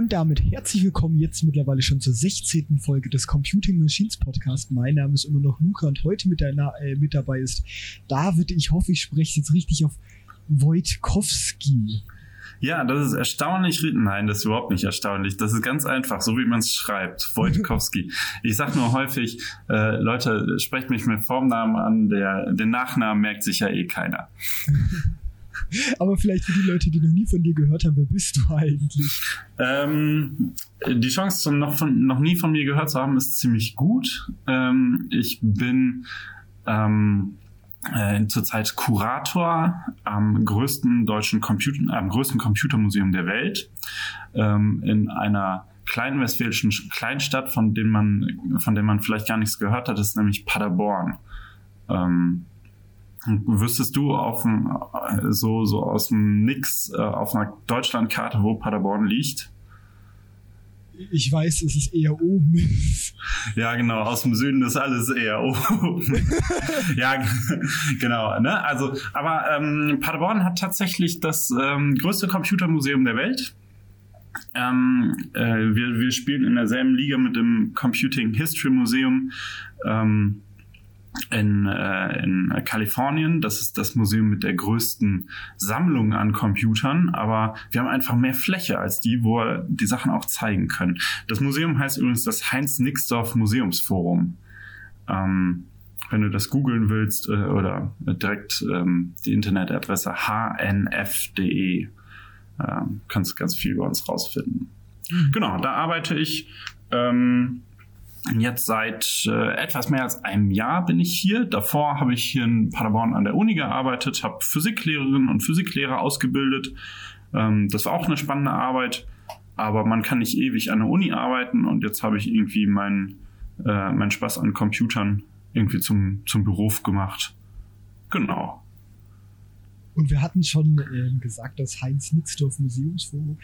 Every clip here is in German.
Und damit herzlich willkommen jetzt mittlerweile schon zur 16. Folge des Computing Machines Podcast. Mein Name ist immer noch Luca und heute mit, deiner, äh, mit dabei ist David. Ich hoffe, ich spreche jetzt richtig auf Wojtkowski. Ja, das ist erstaunlich. Nein, das ist überhaupt nicht erstaunlich. Das ist ganz einfach, so wie man es schreibt. Wojtkowski. ich sage nur häufig, äh, Leute, sprecht mich mit Formnamen an. Der, den Nachnamen merkt sich ja eh keiner. Aber vielleicht für die Leute, die noch nie von dir gehört haben, wer bist du eigentlich? Ähm, die Chance, noch, von, noch nie von mir gehört zu haben, ist ziemlich gut. Ähm, ich bin ähm, äh, zurzeit Kurator am größten deutschen Computer, am größten Computermuseum der Welt ähm, in einer kleinen westfälischen Kleinstadt, von dem man, von dem man vielleicht gar nichts gehört hat, ist nämlich Paderborn. Ähm, wüsstest du auf dem, so, so aus dem Nix äh, auf einer Deutschlandkarte, wo Paderborn liegt? Ich weiß, es ist eher oben. ja, genau. Aus dem Süden ist alles eher oben. ja, genau. Ne? Also, aber ähm, Paderborn hat tatsächlich das ähm, größte Computermuseum der Welt. Ähm, äh, wir, wir spielen in derselben Liga mit dem Computing History Museum. Ähm, in, äh, in Kalifornien. Das ist das Museum mit der größten Sammlung an Computern, aber wir haben einfach mehr Fläche als die, wo wir die Sachen auch zeigen können. Das Museum heißt übrigens das Heinz-Nixdorf Museumsforum. Ähm, wenn du das googeln willst äh, oder direkt ähm, die Internetadresse hnf.de, äh, kannst du ganz viel über uns rausfinden. Mhm. Genau, da arbeite ich. Ähm, Jetzt seit äh, etwas mehr als einem Jahr bin ich hier. Davor habe ich hier in Paderborn an der Uni gearbeitet, habe Physiklehrerinnen und Physiklehrer ausgebildet. Ähm, das war auch eine spannende Arbeit, aber man kann nicht ewig an der Uni arbeiten und jetzt habe ich irgendwie meinen äh, mein Spaß an Computern irgendwie zum, zum Beruf gemacht. Genau. Und wir hatten schon äh, gesagt, das Heinz-Nixdorf Museumsforum.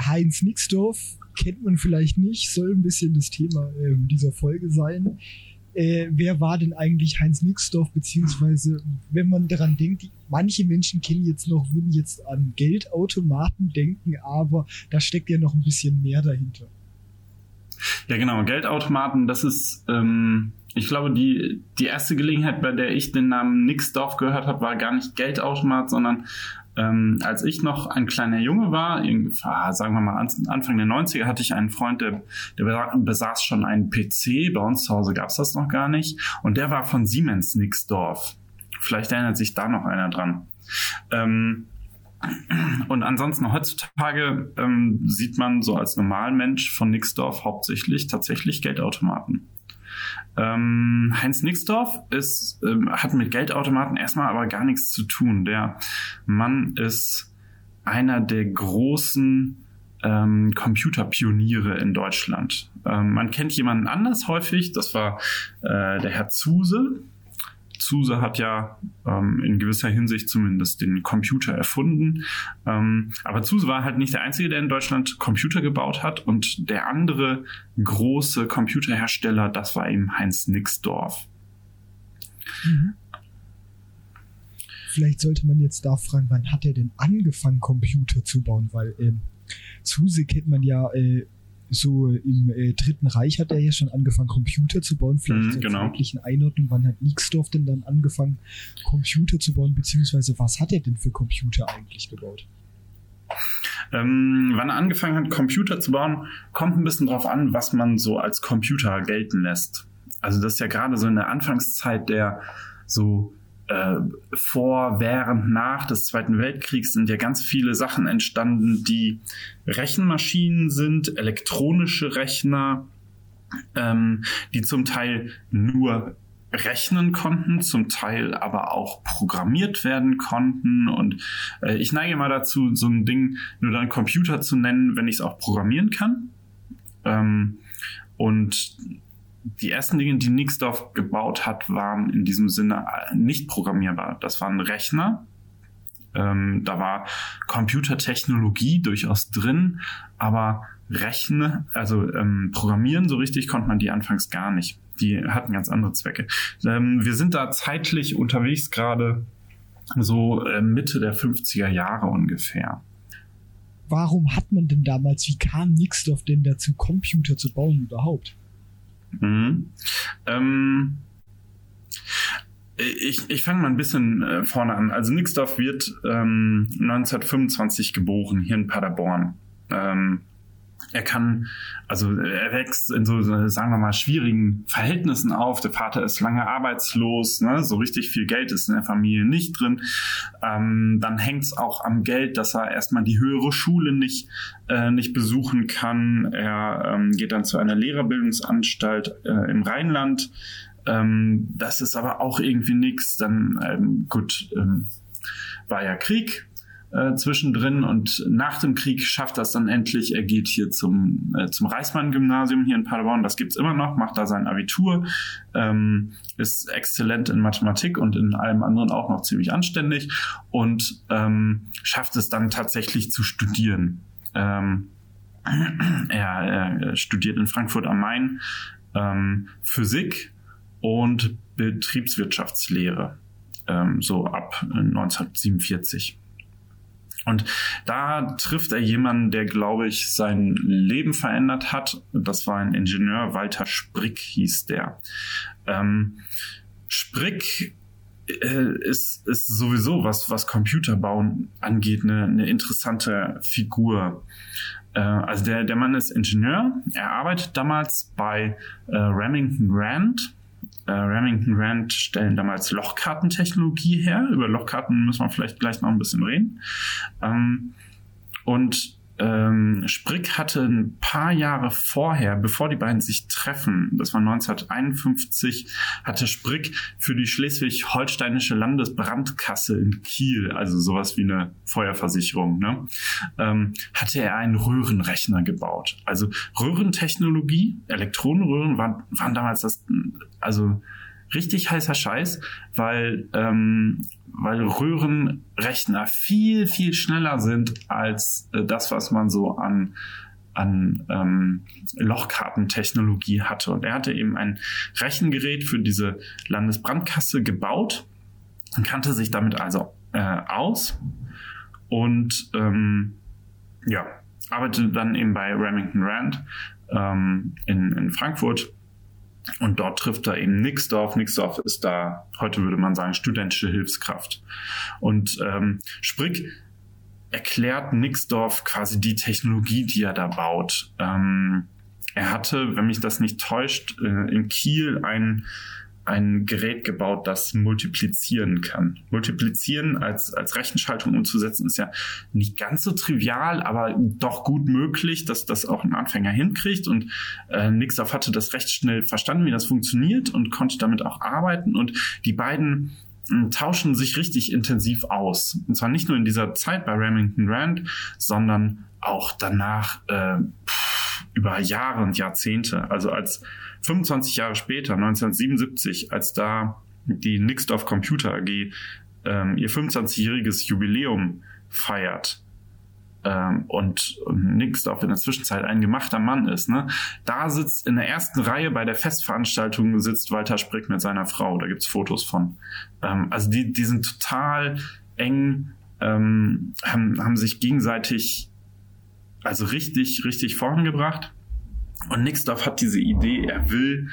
Heinz Nixdorf kennt man vielleicht nicht, soll ein bisschen das Thema äh, dieser Folge sein. Äh, wer war denn eigentlich Heinz Nixdorf, beziehungsweise wenn man daran denkt, die, manche Menschen kennen jetzt noch, würden jetzt an Geldautomaten denken, aber da steckt ja noch ein bisschen mehr dahinter. Ja, genau, Geldautomaten, das ist, ähm, ich glaube, die, die erste Gelegenheit, bei der ich den Namen Nixdorf gehört habe, war gar nicht Geldautomat, sondern ähm, als ich noch ein kleiner Junge war, sagen wir mal Anfang der 90er, hatte ich einen Freund, der, der besaß schon einen PC. Bei uns zu Hause gab es das noch gar nicht. Und der war von Siemens Nixdorf. Vielleicht erinnert sich da noch einer dran. Ähm, und ansonsten heutzutage ähm, sieht man so als Normalmensch von Nixdorf hauptsächlich tatsächlich Geldautomaten. Ähm, Heinz Nixdorf ist, ähm, hat mit Geldautomaten erstmal aber gar nichts zu tun. Der Mann ist einer der großen ähm, Computerpioniere in Deutschland. Ähm, man kennt jemanden anders häufig, das war äh, der Herr Zuse. Zuse hat ja ähm, in gewisser Hinsicht zumindest den Computer erfunden. Ähm, aber Zuse war halt nicht der Einzige, der in Deutschland Computer gebaut hat. Und der andere große Computerhersteller, das war eben Heinz Nixdorf. Mhm. Vielleicht sollte man jetzt da fragen, wann hat er denn angefangen, Computer zu bauen? Weil ähm, Zuse kennt man ja äh, so im äh, Dritten Reich hat er ja schon angefangen, Computer zu bauen. Vielleicht mm, zur genau. zeitlichen Einordnung, wann hat Nixdorf denn dann angefangen, Computer zu bauen, beziehungsweise was hat er denn für Computer eigentlich gebaut? Ähm, wann er angefangen hat, Computer zu bauen, kommt ein bisschen drauf an, was man so als Computer gelten lässt. Also das ist ja gerade so in der Anfangszeit der so äh, vor, während, nach des Zweiten Weltkriegs sind ja ganz viele Sachen entstanden, die Rechenmaschinen sind, elektronische Rechner, ähm, die zum Teil nur rechnen konnten, zum Teil aber auch programmiert werden konnten. Und äh, ich neige mal dazu, so ein Ding nur dann Computer zu nennen, wenn ich es auch programmieren kann. Ähm, und die ersten Dinge, die Nixdorf gebaut hat, waren in diesem Sinne äh, nicht programmierbar. Das waren Rechner. Ähm, da war Computertechnologie durchaus drin, aber Rechnen, also ähm, Programmieren so richtig konnte man die anfangs gar nicht. Die hatten ganz andere Zwecke. Ähm, wir sind da zeitlich unterwegs gerade so äh, Mitte der 50er Jahre ungefähr. warum hat man denn damals, wie kam Nixdorf denn dazu, Computer zu bauen überhaupt? Mhm. Ähm, ich, ich fange mal ein bisschen äh, vorne an. Also Nixdorf wird ähm, 1925 geboren, hier in Paderborn. Ähm, er kann, also er wächst in so, sagen wir mal, schwierigen Verhältnissen auf. Der Vater ist lange arbeitslos, ne? so richtig viel Geld ist in der Familie nicht drin. Ähm, dann hängt es auch am Geld, dass er erstmal die höhere Schule nicht, äh, nicht besuchen kann. Er ähm, geht dann zu einer Lehrerbildungsanstalt äh, im Rheinland. Ähm, das ist aber auch irgendwie nichts. Dann, ähm, gut, ähm, war ja Krieg, äh, zwischendrin und nach dem Krieg schafft das dann endlich. Er geht hier zum, äh, zum Reismann-Gymnasium hier in Paderborn, das gibt's immer noch, macht da sein Abitur, ähm, ist exzellent in Mathematik und in allem anderen auch noch ziemlich anständig und ähm, schafft es dann tatsächlich zu studieren. Ähm, er, er, studiert in Frankfurt am Main ähm, Physik und Betriebswirtschaftslehre, ähm, so ab 1947. Und da trifft er jemanden, der, glaube ich, sein Leben verändert hat. Das war ein Ingenieur, Walter Sprick hieß der. Ähm, Sprick äh, ist, ist sowieso, was, was Computerbauen angeht, eine, eine interessante Figur. Äh, also der, der Mann ist Ingenieur. Er arbeitet damals bei äh, Remington Rand äh, Remington Rand stellen damals Lochkartentechnologie her. Über Lochkarten müssen wir vielleicht gleich noch ein bisschen reden. Ähm, und ähm, Sprick hatte ein paar Jahre vorher, bevor die beiden sich treffen, das war 1951, hatte Sprick für die schleswig-holsteinische Landesbrandkasse in Kiel, also sowas wie eine Feuerversicherung, ne, ähm, hatte er einen Röhrenrechner gebaut. Also Röhrentechnologie, Elektronenröhren waren, waren damals das, also richtig heißer Scheiß, weil, ähm, weil Röhrenrechner viel, viel schneller sind als äh, das, was man so an an ähm, Lochkartentechnologie hatte. Und er hatte eben ein Rechengerät für diese Landesbrandkasse gebaut und kannte sich damit also äh, aus und ähm, ja, arbeitete dann eben bei Remington Rand ähm, in, in Frankfurt und dort trifft er eben Nixdorf. Nixdorf ist da, heute würde man sagen, studentische Hilfskraft. Und ähm, Sprick erklärt Nixdorf quasi die Technologie, die er da baut. Ähm, er hatte, wenn mich das nicht täuscht, äh, in Kiel ein ein Gerät gebaut, das multiplizieren kann. Multiplizieren als, als Rechenschaltung umzusetzen ist ja nicht ganz so trivial, aber doch gut möglich, dass das auch ein Anfänger hinkriegt. Und äh, Nixdorf hatte das recht schnell verstanden, wie das funktioniert und konnte damit auch arbeiten. Und die beiden äh, tauschen sich richtig intensiv aus. Und zwar nicht nur in dieser Zeit bei Remington Rand, sondern auch danach äh, über Jahre und Jahrzehnte. Also als 25 Jahre später, 1977, als da die Nixdorf Computer AG ähm, ihr 25-jähriges Jubiläum feiert ähm, und, und Nixdorf in der Zwischenzeit ein gemachter Mann ist, ne, da sitzt in der ersten Reihe bei der Festveranstaltung sitzt Walter Sprick mit seiner Frau. Da gibt's Fotos von. Ähm, also die, die sind total eng, ähm, haben, haben sich gegenseitig also richtig, richtig vorangebracht. Und Nixdorf hat diese Idee, er will,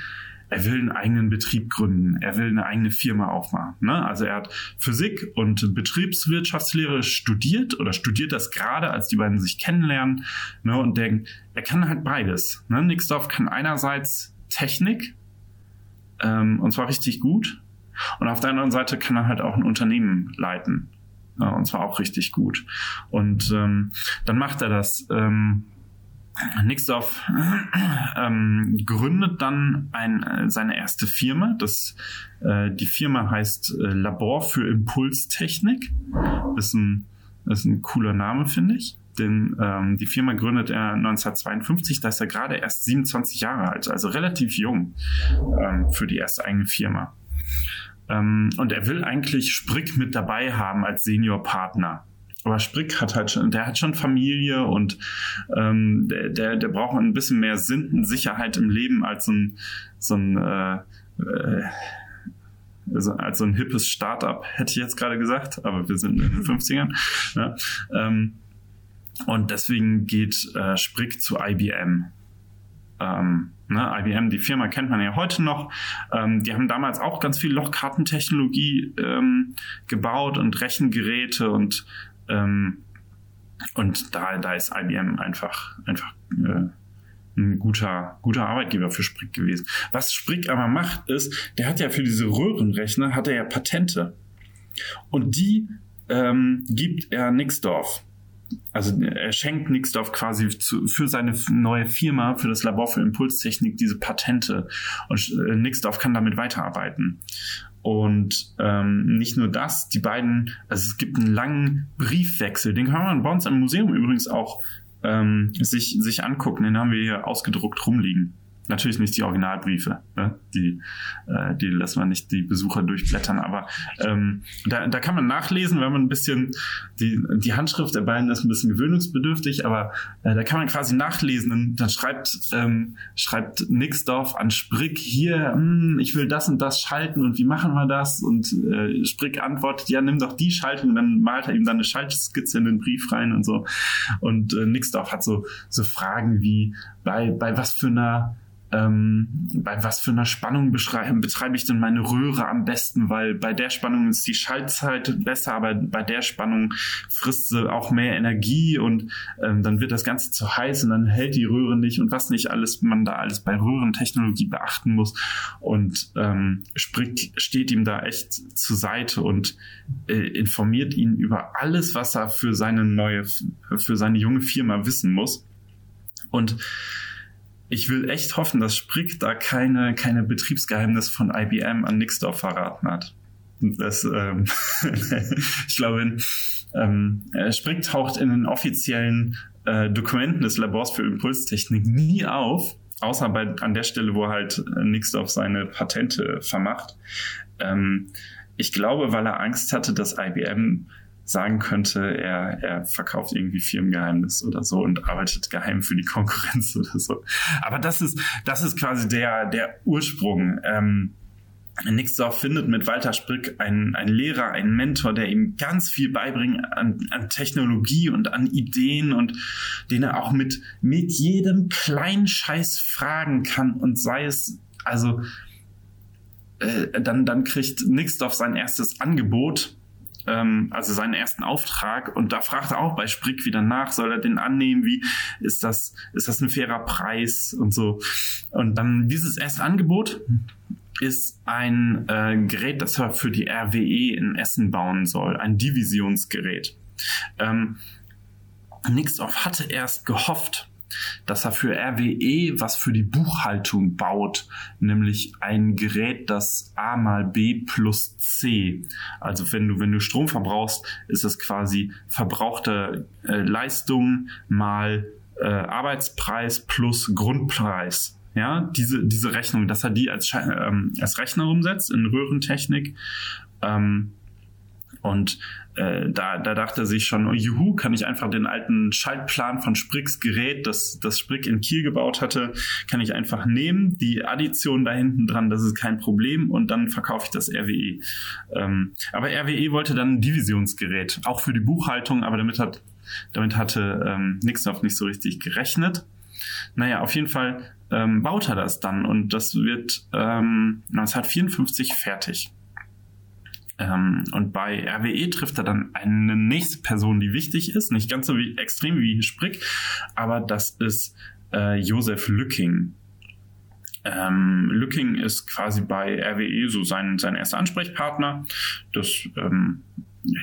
er will einen eigenen Betrieb gründen, er will eine eigene Firma aufmachen. Ne? Also er hat Physik und Betriebswirtschaftslehre studiert oder studiert das gerade, als die beiden sich kennenlernen ne? und denkt, er kann halt beides. Ne? Nixdorf kann einerseits Technik, ähm, und zwar richtig gut, und auf der anderen Seite kann er halt auch ein Unternehmen leiten. Ja, und zwar auch richtig gut. Und ähm, dann macht er das. Ähm, Nixdorf ähm, gründet dann ein, äh, seine erste Firma. Das, äh, die Firma heißt äh, Labor für Impulstechnik. Ist ein, ist ein cooler Name, finde ich. Denn ähm, die Firma gründet er 1952, da ist er gerade erst 27 Jahre alt, also relativ jung ähm, für die erste eigene Firma. Ähm, und er will eigentlich Sprick mit dabei haben als Seniorpartner aber Sprick hat halt schon, der hat schon Familie und ähm, der, der, der braucht ein bisschen mehr Sinn, Sicherheit im Leben als so ein, so ein äh, äh, als so ein hippes Startup, hätte ich jetzt gerade gesagt, aber wir sind in den 50ern. Ja. Ähm, und deswegen geht äh, Sprick zu IBM. Ähm, ne, IBM, die Firma kennt man ja heute noch. Ähm, die haben damals auch ganz viel Lochkartentechnologie ähm, gebaut und Rechengeräte und ähm, und da, da ist IBM einfach, einfach äh, ein guter, guter Arbeitgeber für Sprick gewesen. Was Sprick aber macht, ist, der hat ja für diese Röhrenrechner, hat er ja Patente. Und die ähm, gibt er Nixdorf. Also er schenkt Nixdorf quasi zu, für seine neue Firma, für das Labor für Impulstechnik, diese Patente. Und äh, Nixdorf kann damit weiterarbeiten. Und ähm, nicht nur das, die beiden, also es gibt einen langen Briefwechsel, den kann man bei uns im Museum übrigens auch ähm, sich, sich angucken, den haben wir hier ausgedruckt rumliegen. Natürlich nicht die Originalbriefe, ne? die, äh, die lassen wir nicht die Besucher durchblättern, aber ähm, da, da kann man nachlesen, wenn man ein bisschen, die, die Handschrift der beiden ist ein bisschen gewöhnungsbedürftig, aber äh, da kann man quasi nachlesen und dann schreibt, ähm, schreibt Nixdorf an Sprick hier, hm, ich will das und das schalten und wie machen wir das? Und äh, Sprick antwortet, ja, nimm doch die Schaltung und dann malt er ihm dann eine Schaltskizze in den Brief rein und so. Und äh, Nixdorf hat so, so Fragen wie, bei, bei was für einer ähm, bei was für einer Spannung betreibe ich denn meine Röhre am besten, weil bei der Spannung ist die Schaltzeit besser, aber bei der Spannung frisst sie auch mehr Energie und ähm, dann wird das Ganze zu heiß und dann hält die Röhre nicht. Und was nicht alles man da alles bei Röhrentechnologie beachten muss und ähm, Sprick steht ihm da echt zur Seite und äh, informiert ihn über alles, was er für seine neue, für seine junge Firma wissen muss. Und ich will echt hoffen, dass Sprick da keine, keine Betriebsgeheimnis von IBM an Nixdorf verraten hat. Das, ähm, ich glaube, ähm, Sprick taucht in den offiziellen äh, Dokumenten des Labors für Impulstechnik nie auf, außer bei, an der Stelle, wo halt Nixdorf seine Patente vermacht. Ähm, ich glaube, weil er Angst hatte, dass IBM sagen könnte, er, er verkauft irgendwie Firmengeheimnis oder so und arbeitet geheim für die Konkurrenz oder so. Aber das ist, das ist quasi der, der Ursprung. Ähm, Nixdorf findet mit Walter Sprick einen, einen Lehrer, einen Mentor, der ihm ganz viel beibringt an, an Technologie und an Ideen und den er auch mit, mit jedem kleinen Scheiß fragen kann und sei es, also, äh, dann, dann kriegt Nixdorf sein erstes Angebot ähm, also seinen ersten Auftrag und da fragt er auch bei Sprick wieder nach, soll er den annehmen, wie ist das, ist das ein fairer Preis und so. Und dann dieses erste Angebot ist ein äh, Gerät, das er für die RWE in Essen bauen soll, ein Divisionsgerät. Ähm, Nixdorf hatte erst gehofft, dass er für RWE was für die Buchhaltung baut, nämlich ein Gerät, das A mal B plus C. Also wenn du, wenn du Strom verbrauchst, ist es quasi verbrauchte äh, Leistung mal äh, Arbeitspreis plus Grundpreis. Ja, diese, diese Rechnung, dass er die als, ähm, als Rechner umsetzt in Röhrentechnik. Ähm, und äh, da, da dachte er sich schon, oh, juhu, kann ich einfach den alten Schaltplan von Spricks Gerät, das, das Sprick in Kiel gebaut hatte, kann ich einfach nehmen, die Addition da hinten dran, das ist kein Problem und dann verkaufe ich das RWE. Ähm, aber RWE wollte dann ein Divisionsgerät, auch für die Buchhaltung, aber damit hat damit hatte ähm, Nixdorf nicht so richtig gerechnet. Naja, auf jeden Fall ähm, baut er das dann und das wird ähm, 1954 fertig. Ähm, und bei RWE trifft er dann eine nächste Person, die wichtig ist, nicht ganz so wie, extrem wie Sprick, aber das ist äh, Josef Lücking. Ähm, Lücking ist quasi bei RWE so sein, sein erster Ansprechpartner. Das, ähm,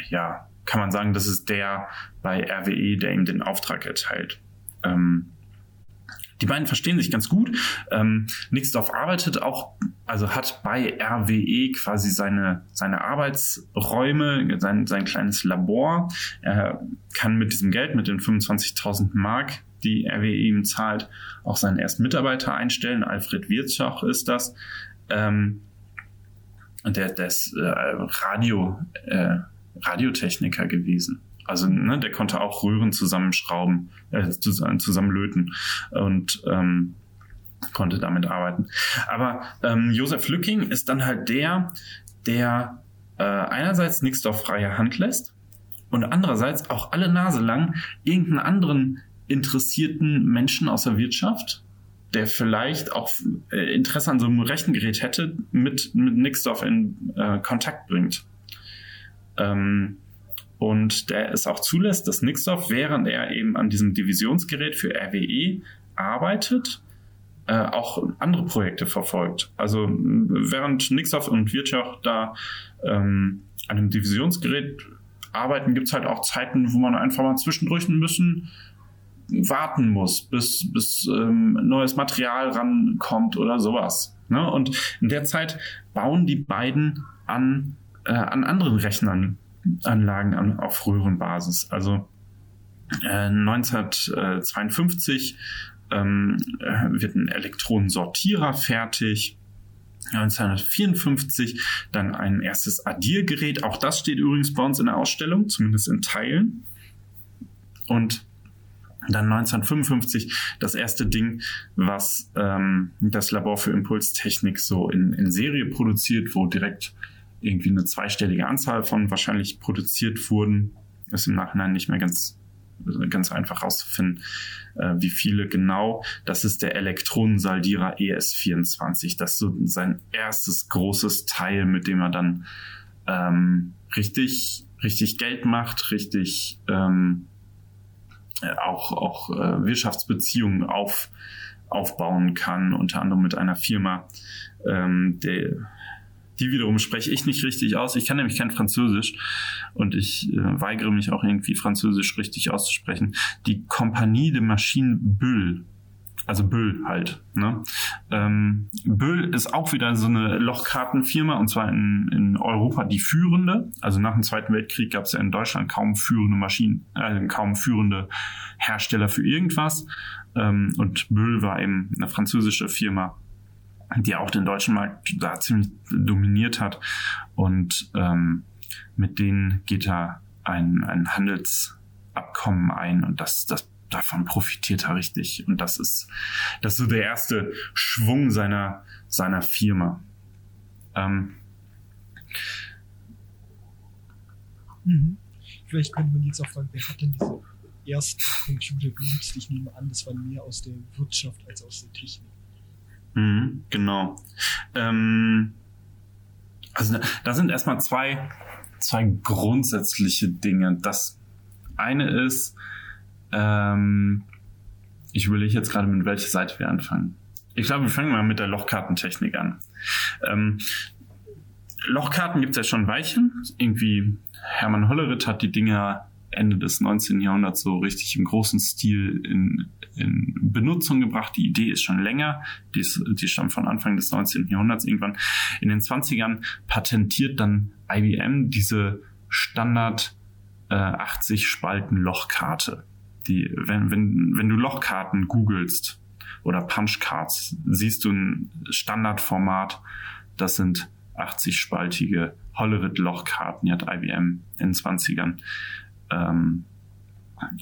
ja, kann man sagen, das ist der bei RWE, der ihm den Auftrag erteilt. Ähm, die beiden verstehen sich ganz gut. Ähm, Nixdorf arbeitet auch, also hat bei RWE quasi seine, seine Arbeitsräume, sein, sein kleines Labor. Er kann mit diesem Geld, mit den 25.000 Mark, die RWE ihm zahlt, auch seinen ersten Mitarbeiter einstellen. Alfred Wirtschach ist das. Ähm, der, der ist äh, Radio, äh, Radiotechniker gewesen. Also ne, der konnte auch Röhren zusammenschrauben, äh, zusammenlöten und ähm, konnte damit arbeiten. Aber ähm, Josef Lücking ist dann halt der, der äh, einerseits Nixdorf freie Hand lässt und andererseits auch alle Nase lang irgendeinen anderen interessierten Menschen aus der Wirtschaft, der vielleicht auch äh, Interesse an so einem Rechengerät hätte, mit, mit Nixdorf in äh, Kontakt bringt. Ähm, und der es auch zulässt, dass Nixdorf, während er eben an diesem Divisionsgerät für RWE arbeitet, äh, auch andere Projekte verfolgt. Also während Nixdorf und Wirtschaft da ähm, an einem Divisionsgerät arbeiten, gibt es halt auch Zeiten, wo man einfach mal zwischendurch ein bisschen warten muss, bis, bis ähm, neues Material rankommt oder sowas. Ne? Und in der Zeit bauen die beiden an, äh, an anderen Rechenanlagen an, auf Röhrenbasis. Also äh, 1952 ähm, äh, wird ein Elektronensortierer fertig. 1954 dann ein erstes Addiergerät. Auch das steht übrigens bei uns in der Ausstellung, zumindest in Teilen. Und dann 1955 das erste Ding, was ähm, das Labor für Impulstechnik so in, in Serie produziert, wo direkt irgendwie eine zweistellige Anzahl von wahrscheinlich produziert wurden. Ist im Nachhinein nicht mehr ganz, ganz einfach rauszufinden, äh, wie viele genau. Das ist der Elektronensaldierer ES24. Das ist so sein erstes großes Teil, mit dem er dann ähm, richtig, richtig Geld macht, richtig ähm, äh, auch, auch äh, Wirtschaftsbeziehungen auf, aufbauen kann, unter anderem mit einer Firma, ähm, der, die wiederum spreche ich nicht richtig aus. Ich kann nämlich kein Französisch und ich äh, weigere mich auch irgendwie Französisch richtig auszusprechen. Die Compagnie de Machines Bull also Böll halt. Ne? Ähm, Böll ist auch wieder so eine Lochkartenfirma und zwar in, in Europa die führende. Also nach dem Zweiten Weltkrieg gab es ja in Deutschland kaum führende Maschinen, äh, kaum führende Hersteller für irgendwas. Ähm, und Böll war eben eine französische Firma, die auch den deutschen Markt da ziemlich dominiert hat. Und ähm, mit denen geht er ein, ein Handelsabkommen ein und das, das davon profitiert er richtig. Und das ist, das ist so der erste Schwung seiner, seiner Firma. Ähm, mhm. Vielleicht könnte man jetzt auch fragen, wer hat denn diese ersten Computer genutzt? Ich nehme an, das war mehr aus der Wirtschaft als aus der Technik. Mhm, genau. Ähm, also da sind erstmal zwei, zwei grundsätzliche Dinge. Das eine ist, ähm, ich überlege jetzt gerade, mit welcher Seite wir anfangen. Ich glaube, wir fangen mal mit der Lochkartentechnik an. Ähm, Lochkarten gibt es ja schon ein Weilchen. Irgendwie Hermann Hollerith hat die Dinger Ende des 19. Jahrhunderts so richtig im großen Stil in, in Benutzung gebracht. Die Idee ist schon länger. Die, ist, die stammt von Anfang des 19. Jahrhunderts irgendwann. In den 20ern patentiert dann IBM diese Standard äh, 80 Spalten Lochkarte die, wenn, wenn, wenn du Lochkarten googelst oder Punchcards, siehst du ein Standardformat, das sind 80-spaltige Hollerith-Lochkarten, die hat IBM in den 20ern ähm,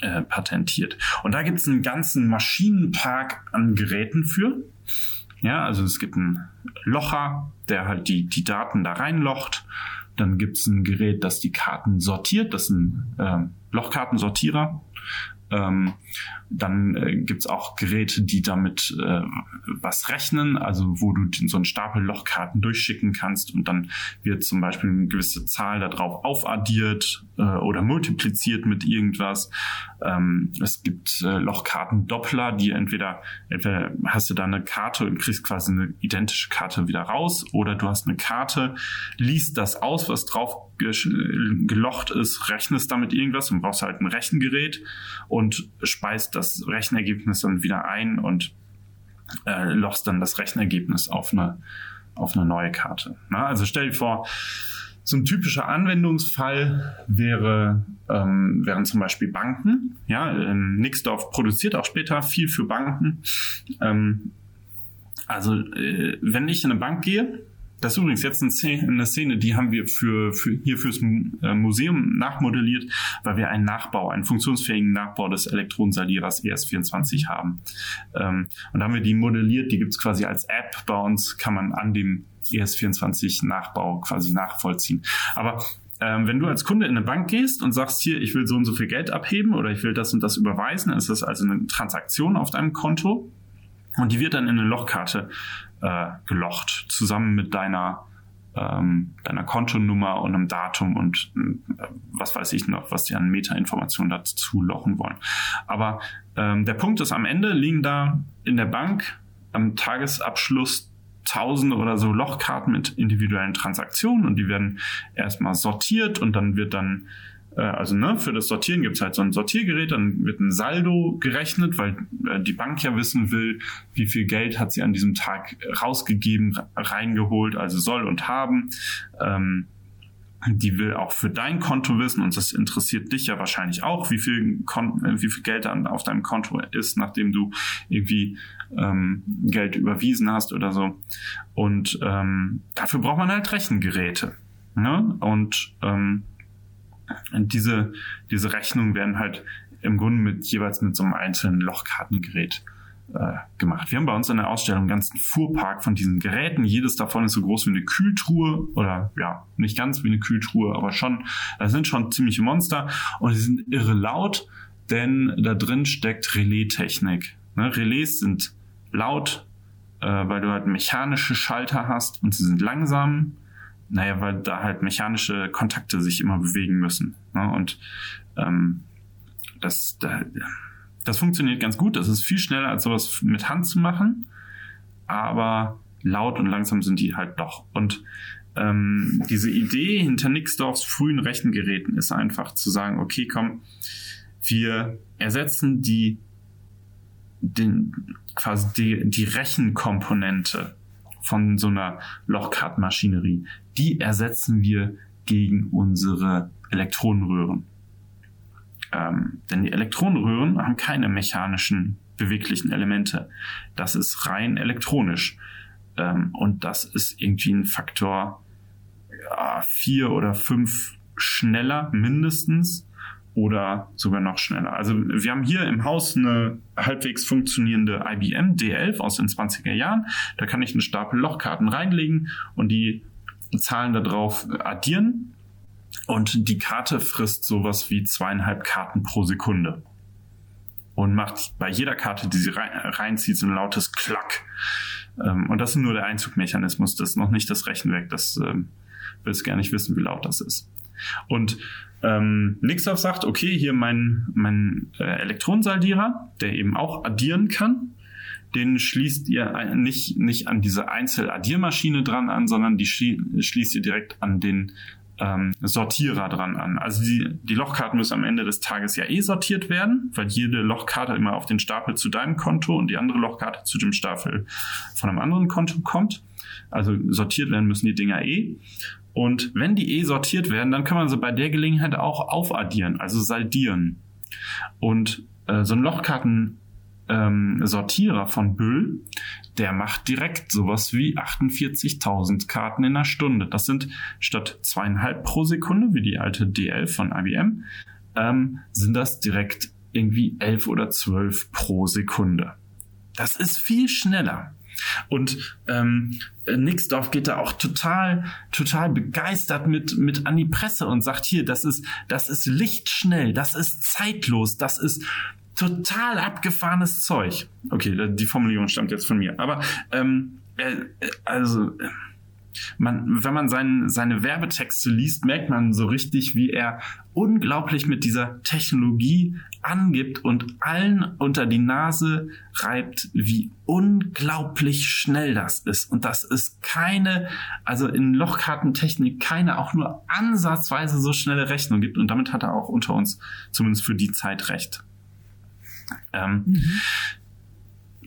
äh, patentiert. Und da gibt es einen ganzen Maschinenpark an Geräten für. Ja, also es gibt einen Locher, der halt die, die Daten da reinlocht. Dann gibt es ein Gerät, das die Karten sortiert, das ist ein äh, Lochkartensortierer. Ähm, dann äh, gibt's auch Geräte, die damit äh, was rechnen, also wo du so einen Stapel Lochkarten durchschicken kannst und dann wird zum Beispiel eine gewisse Zahl darauf aufaddiert äh, oder multipliziert mit irgendwas. Ähm, es gibt äh, Lochkarten-Doppler, die entweder, entweder hast du da eine Karte und kriegst quasi eine identische Karte wieder raus oder du hast eine Karte, liest das aus, was drauf gelocht ist, rechnest damit irgendwas und brauchst halt ein Rechengerät und speist das Rechenergebnis dann wieder ein und äh, lochst dann das Rechenergebnis auf eine, auf eine neue Karte. Na, also stell dir vor, so ein typischer Anwendungsfall wäre, ähm, wären zum Beispiel Banken. Ja, ähm, Nixdorf produziert auch später viel für Banken. Ähm, also äh, wenn ich in eine Bank gehe, das ist übrigens jetzt eine Szene, die haben wir für, für hier fürs äh, Museum nachmodelliert, weil wir einen Nachbau, einen funktionsfähigen Nachbau des Elektronensalierers ES24 haben. Ähm, und da haben wir die modelliert, die gibt's quasi als App bei uns, kann man an dem ES24 Nachbau quasi nachvollziehen. Aber äh, ähm, wenn du als Kunde in eine Bank gehst und sagst hier, ich will so und so viel Geld abheben oder ich will das und das überweisen, ist das also eine Transaktion auf deinem Konto und die wird dann in eine Lochkarte äh, gelocht, zusammen mit deiner ähm, deiner Kontonummer und einem Datum und äh, was weiß ich noch, was die an Metainformationen dazu lochen wollen. Aber ähm, der Punkt ist, am Ende liegen da in der Bank am Tagesabschluss Tausende oder so Lochkarten mit individuellen Transaktionen und die werden erstmal sortiert und dann wird dann also ne, für das Sortieren gibt es halt so ein Sortiergerät, dann wird ein Saldo gerechnet, weil äh, die Bank ja wissen will, wie viel Geld hat sie an diesem Tag rausgegeben, reingeholt, also soll und haben. Ähm, die will auch für dein Konto wissen und das interessiert dich ja wahrscheinlich auch, wie viel, Kon äh, wie viel Geld dann auf deinem Konto ist, nachdem du irgendwie ähm, Geld überwiesen hast oder so. Und ähm, dafür braucht man halt Rechengeräte. Ne? Und ähm, diese, diese Rechnungen werden halt im Grunde mit jeweils mit so einem einzelnen Lochkartengerät äh, gemacht. Wir haben bei uns in der Ausstellung einen ganzen Fuhrpark von diesen Geräten. Jedes davon ist so groß wie eine Kühltruhe oder ja, nicht ganz wie eine Kühltruhe, aber schon, das sind schon ziemliche Monster und die sind irre laut, denn da drin steckt Relaistechnik. Ne? Relais sind laut, äh, weil du halt mechanische Schalter hast und sie sind langsam naja, weil da halt mechanische Kontakte sich immer bewegen müssen. Ne? Und ähm, das, das funktioniert ganz gut. Das ist viel schneller als sowas mit Hand zu machen. Aber laut und langsam sind die halt doch. Und ähm, diese Idee hinter Nixdorfs frühen Rechengeräten ist einfach zu sagen, okay, komm, wir ersetzen die, den, quasi die, die Rechenkomponente von so einer Lochkartenmaschinerie, die ersetzen wir gegen unsere Elektronenröhren. Ähm, denn die Elektronenröhren haben keine mechanischen beweglichen Elemente. Das ist rein elektronisch. Ähm, und das ist irgendwie ein Faktor ja, vier oder fünf schneller mindestens oder sogar noch schneller. Also wir haben hier im Haus eine halbwegs funktionierende IBM D11 aus den 20er Jahren. Da kann ich einen Stapel Lochkarten reinlegen und die Zahlen da drauf addieren. Und die Karte frisst sowas wie zweieinhalb Karten pro Sekunde. Und macht bei jeder Karte, die sie reinzieht, so ein lautes Klack. Ähm, und das ist nur der Einzugmechanismus, das ist noch nicht das Rechenwerk. Das ähm, willst gar nicht wissen, wie laut das ist. Und ähm, Nixdorf sagt, okay, hier mein, mein äh, Elektronensaldierer, der eben auch addieren kann, den schließt ihr nicht, nicht an diese Einzeladdiermaschine dran an, sondern die schließt ihr direkt an den ähm, Sortierer dran an. Also die, die Lochkarten müssen am Ende des Tages ja eh sortiert werden, weil jede Lochkarte immer auf den Stapel zu deinem Konto und die andere Lochkarte zu dem Stapel von einem anderen Konto kommt. Also sortiert werden müssen die Dinger eh. Und wenn die eh sortiert werden, dann kann man sie bei der Gelegenheit auch aufaddieren, also saldieren. Und äh, so ein Lochkarten ähm, Sortierer von Büll, der macht direkt sowas wie 48.000 Karten in einer Stunde. Das sind statt zweieinhalb pro Sekunde, wie die alte DL von IBM, ähm, sind das direkt irgendwie elf oder zwölf pro Sekunde. Das ist viel schneller. Und ähm, Nixdorf geht da auch total, total begeistert mit, mit an die Presse und sagt hier, das ist, das ist lichtschnell, das ist zeitlos, das ist total abgefahrenes Zeug. Okay, die Formulierung stammt jetzt von mir. Aber ähm, äh, also man, wenn man sein, seine Werbetexte liest, merkt man so richtig, wie er unglaublich mit dieser Technologie angibt und allen unter die Nase reibt, wie unglaublich schnell das ist. Und das ist keine, also in Lochkartentechnik keine auch nur ansatzweise so schnelle Rechnung gibt. Und damit hat er auch unter uns zumindest für die Zeit recht. Ähm, mhm.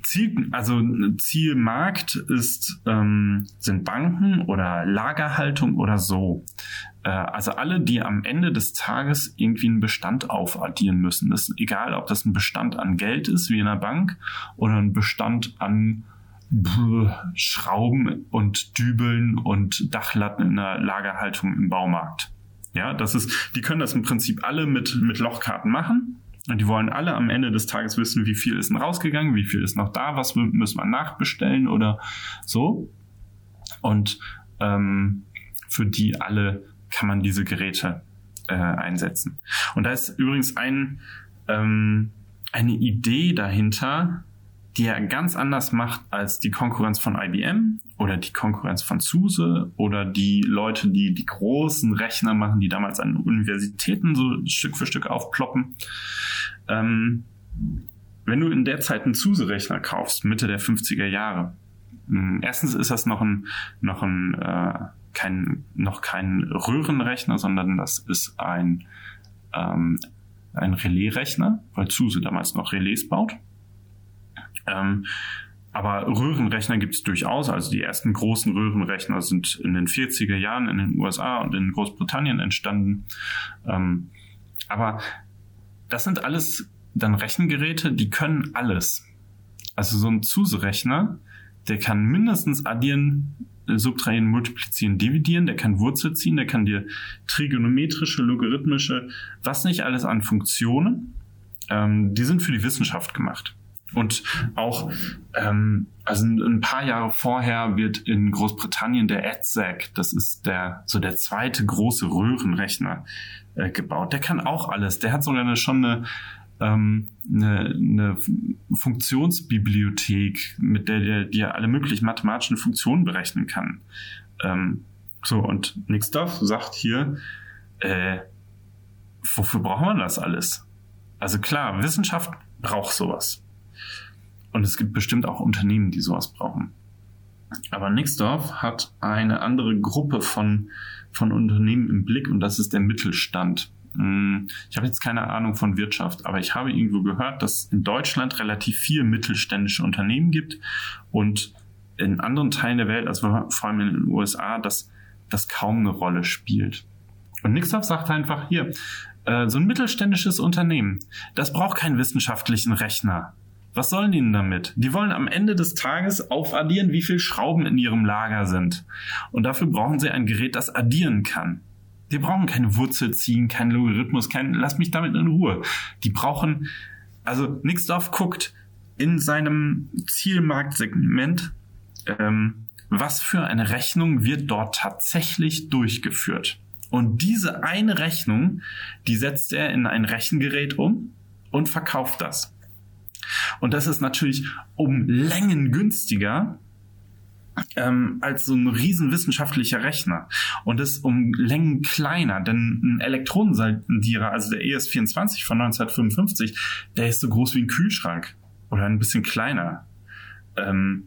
Ziel, also Zielmarkt ist, ähm, sind Banken oder Lagerhaltung oder so. Äh, also alle, die am Ende des Tages irgendwie einen Bestand aufaddieren müssen. Das ist egal, ob das ein Bestand an Geld ist, wie in einer Bank, oder ein Bestand an Schrauben und Dübeln und Dachlatten in der Lagerhaltung im Baumarkt. Ja, das ist, die können das im Prinzip alle mit, mit Lochkarten machen. Und die wollen alle am Ende des Tages wissen, wie viel ist denn rausgegangen, wie viel ist noch da, was müssen wir nachbestellen oder so. Und ähm, für die alle kann man diese Geräte äh, einsetzen. Und da ist übrigens ein, ähm, eine Idee dahinter, die er ganz anders macht als die Konkurrenz von IBM oder die Konkurrenz von SUSE oder die Leute, die die großen Rechner machen, die damals an Universitäten so Stück für Stück aufploppen. Ähm, wenn du in der Zeit einen SUSE-Rechner kaufst, Mitte der 50er Jahre, hm, erstens ist das noch ein, noch ein, äh, kein, noch kein Röhrenrechner, sondern das ist ein, ähm, ein Relais-Rechner, weil SUSE damals noch Relais baut. Ähm, aber Röhrenrechner gibt es durchaus. Also die ersten großen Röhrenrechner sind in den 40er Jahren in den USA und in Großbritannien entstanden. Ähm, aber das sind alles dann Rechengeräte, die können alles. Also so ein SUSE-Rechner, der kann mindestens addieren, subtrahieren, multiplizieren, dividieren, der kann Wurzel ziehen, der kann dir trigonometrische, logarithmische, was nicht alles an Funktionen, ähm, die sind für die Wissenschaft gemacht. Und auch, ähm, also ein paar Jahre vorher wird in Großbritannien der EDSAC, das ist der so der zweite große Röhrenrechner, äh, gebaut. Der kann auch alles. Der hat sogar eine, schon eine, ähm, eine, eine Funktionsbibliothek, mit der der dir alle möglichen mathematischen Funktionen berechnen kann. Ähm, so, und Nixdorf sagt hier, äh, wofür brauchen wir das alles? Also klar, Wissenschaft braucht sowas. Und es gibt bestimmt auch Unternehmen, die sowas brauchen. Aber Nixdorf hat eine andere Gruppe von, von Unternehmen im Blick und das ist der Mittelstand. Hm, ich habe jetzt keine Ahnung von Wirtschaft, aber ich habe irgendwo gehört, dass in Deutschland relativ viel mittelständische Unternehmen gibt und in anderen Teilen der Welt, also vor allem in den USA, dass das kaum eine Rolle spielt. Und Nixdorf sagt einfach hier, äh, so ein mittelständisches Unternehmen, das braucht keinen wissenschaftlichen Rechner. Was sollen die denn damit? Die wollen am Ende des Tages aufaddieren, wie viel Schrauben in ihrem Lager sind. Und dafür brauchen sie ein Gerät, das addieren kann. Die brauchen keine Wurzel ziehen, keinen Logarithmus, kein, lass mich damit in Ruhe. Die brauchen, also Nixdorf guckt in seinem Zielmarktsegment, ähm, was für eine Rechnung wird dort tatsächlich durchgeführt. Und diese eine Rechnung, die setzt er in ein Rechengerät um und verkauft das. Und das ist natürlich um Längen günstiger ähm, als so ein riesen wissenschaftlicher Rechner. Und ist um Längen kleiner, denn ein Elektronensaldierer, also der ES24 von 1955, der ist so groß wie ein Kühlschrank oder ein bisschen kleiner. Ähm,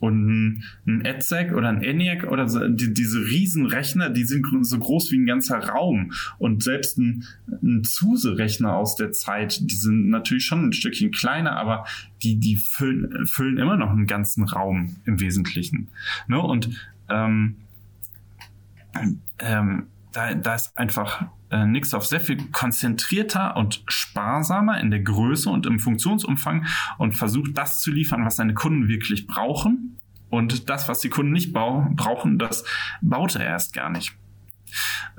und ein EDSEC oder ein ENIAC oder so, die, diese Riesenrechner, die sind so groß wie ein ganzer Raum. Und selbst ein, ein SUSE-Rechner aus der Zeit, die sind natürlich schon ein Stückchen kleiner, aber die, die füllen, füllen immer noch einen ganzen Raum im Wesentlichen. Ne? Und ähm, ähm, da, da ist einfach äh, Nixdorf sehr viel konzentrierter und sparsamer in der Größe und im Funktionsumfang und versucht das zu liefern, was seine Kunden wirklich brauchen. Und das, was die Kunden nicht brauchen, das baut er erst gar nicht.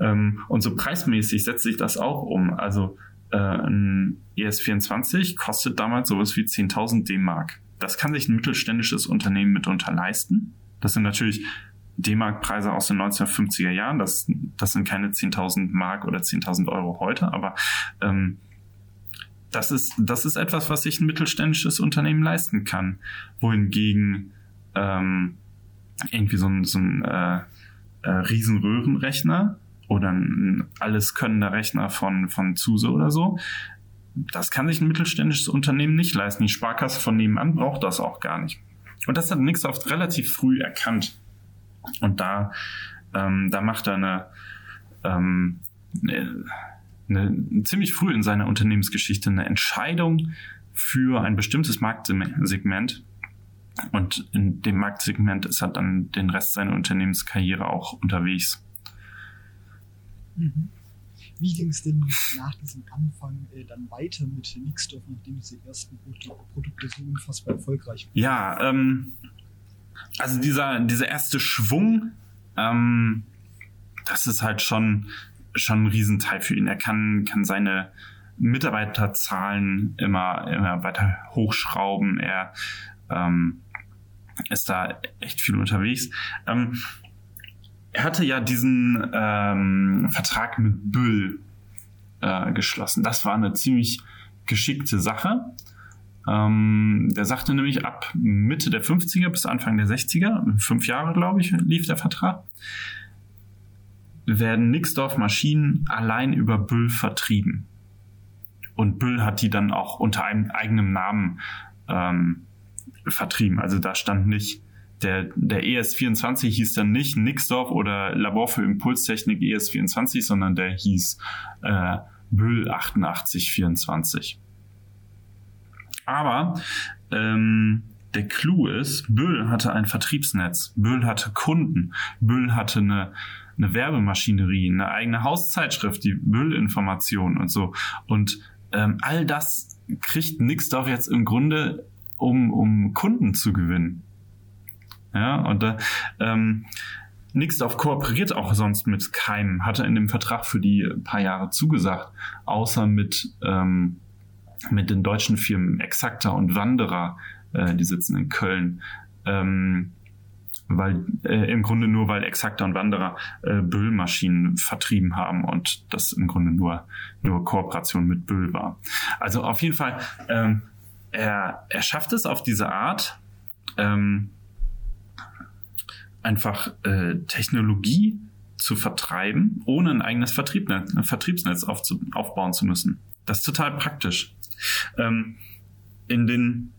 Ähm, und so preismäßig setzt sich das auch um. Also äh, ein ES24 kostet damals sowas wie 10.000 D-Mark. Das kann sich ein mittelständisches Unternehmen mitunter leisten. Das sind natürlich D-Mark-Preise aus den 1950er Jahren. Das, das sind keine 10.000 Mark oder 10.000 Euro heute, aber ähm, das ist, das ist etwas, was sich ein mittelständisches Unternehmen leisten kann. Wohingegen ähm, irgendwie so ein, so ein äh, äh, Riesenröhrenrechner oder ein alles könnender Rechner von, von Zuse oder so, das kann sich ein mittelständisches Unternehmen nicht leisten. Die Sparkasse von nebenan braucht das auch gar nicht. Und das hat Nix oft relativ früh erkannt. Und da, ähm, da macht er eine, ähm, eine, eine, ziemlich früh in seiner Unternehmensgeschichte eine Entscheidung für ein bestimmtes Marktsegment. Und in dem Marktsegment ist er dann den Rest seiner Unternehmenskarriere auch unterwegs. Mhm. Wie ging es denn nach diesem Anfang äh, dann weiter mit Nixdorf, nachdem diese ersten Produkte so unfassbar erfolgreich waren? Ja, ähm, also dieser, dieser erste Schwung, ähm, das ist halt schon, schon ein Riesenteil für ihn. Er kann, kann seine Mitarbeiterzahlen immer, immer weiter hochschrauben. Er ähm, ist da echt viel unterwegs. Ähm, er hatte ja diesen ähm, Vertrag mit Büll äh, geschlossen. Das war eine ziemlich geschickte Sache. Ähm, der sagte nämlich, ab Mitte der 50er bis Anfang der 60er, fünf Jahre, glaube ich, lief der Vertrag, werden Nixdorf Maschinen allein über Büll vertrieben. Und Büll hat die dann auch unter einem eigenen Namen ähm, vertrieben. Also da stand nicht, der, der ES24 hieß dann nicht Nixdorf oder Labor für Impulstechnik ES24, sondern der hieß äh, Büll 8824. Aber ähm, der Clou ist, Büll hatte ein Vertriebsnetz, Büll hatte Kunden, Büll hatte eine, eine Werbemaschinerie, eine eigene Hauszeitschrift, die Büll-Information und so. Und ähm, all das kriegt Nixdorf jetzt im Grunde, um, um Kunden zu gewinnen. Ja, und da, ähm, Nixdorf kooperiert auch sonst mit keinem, hatte in dem Vertrag für die paar Jahre zugesagt, außer mit, ähm, mit den deutschen Firmen Exakta und Wanderer, äh, die sitzen in Köln. Ähm, weil äh, im Grunde nur weil Exakta und Wanderer äh, Büllmaschinen vertrieben haben und das im Grunde nur nur Kooperation mit Büll war. Also auf jeden Fall ähm, er er schafft es auf diese Art ähm, einfach äh, Technologie zu vertreiben, ohne ein eigenes Vertriebnetz, ein Vertriebsnetz aufzu, aufbauen zu müssen. Das ist total praktisch. Ähm, in den,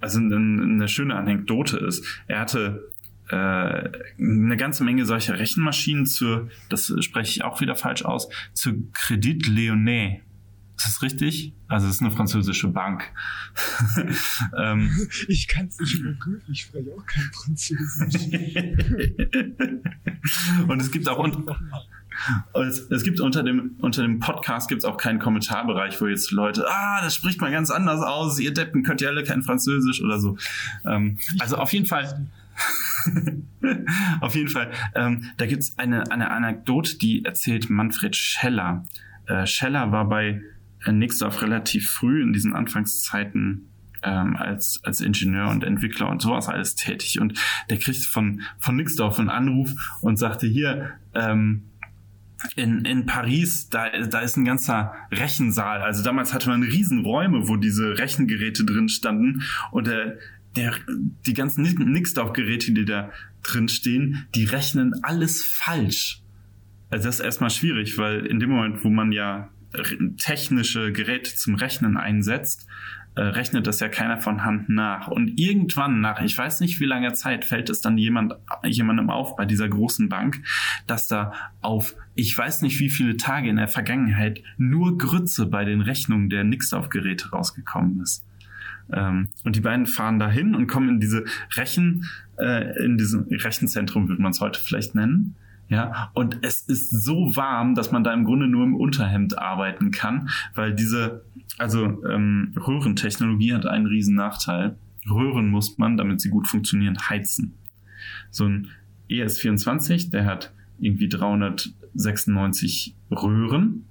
also eine schöne Anekdote ist, er hatte äh, eine ganze Menge solcher Rechenmaschinen zur, das spreche ich auch wieder falsch aus, zur Credit Lyonnais ist das richtig? Also es ist eine französische Bank. ähm, ich kann es nicht überprüfen, ich spreche auch kein Französisch. und es gibt auch und, es, es, gibt unter dem unter dem Podcast gibt auch keinen Kommentarbereich, wo jetzt Leute, ah, das spricht mal ganz anders aus, ihr Deppen könnt ja alle kein Französisch oder so. Ähm, also auf jeden Fall. auf jeden Fall. Ähm, da gibt es eine, eine Anekdote, die erzählt Manfred Scheller. Äh, Scheller war bei Nixdorf relativ früh in diesen Anfangszeiten ähm, als, als Ingenieur und Entwickler und sowas alles tätig. Und der kriegt von, von Nixdorf einen Anruf und sagte hier, ähm, in, in Paris, da, da ist ein ganzer Rechensaal. Also damals hatte man Riesenräume, wo diese Rechengeräte drin standen. Und der, der, die ganzen Nixdorf-Geräte, die da drin stehen, die rechnen alles falsch. Also das ist erstmal schwierig, weil in dem Moment, wo man ja technische Geräte zum Rechnen einsetzt, äh, rechnet das ja keiner von Hand nach. Und irgendwann nach, ich weiß nicht wie langer Zeit, fällt es dann jemand, jemandem auf bei dieser großen Bank, dass da auf, ich weiß nicht wie viele Tage in der Vergangenheit nur Grütze bei den Rechnungen der Nix-Auf-Geräte rausgekommen ist. Ähm, und die beiden fahren dahin und kommen in diese Rechen, äh, in diesem Rechenzentrum, würde man es heute vielleicht nennen. Ja, und es ist so warm, dass man da im Grunde nur im Unterhemd arbeiten kann, weil diese, also ähm, Röhrentechnologie hat einen riesen Nachteil. Röhren muss man, damit sie gut funktionieren, heizen. So ein ES24, der hat irgendwie 396 Röhren.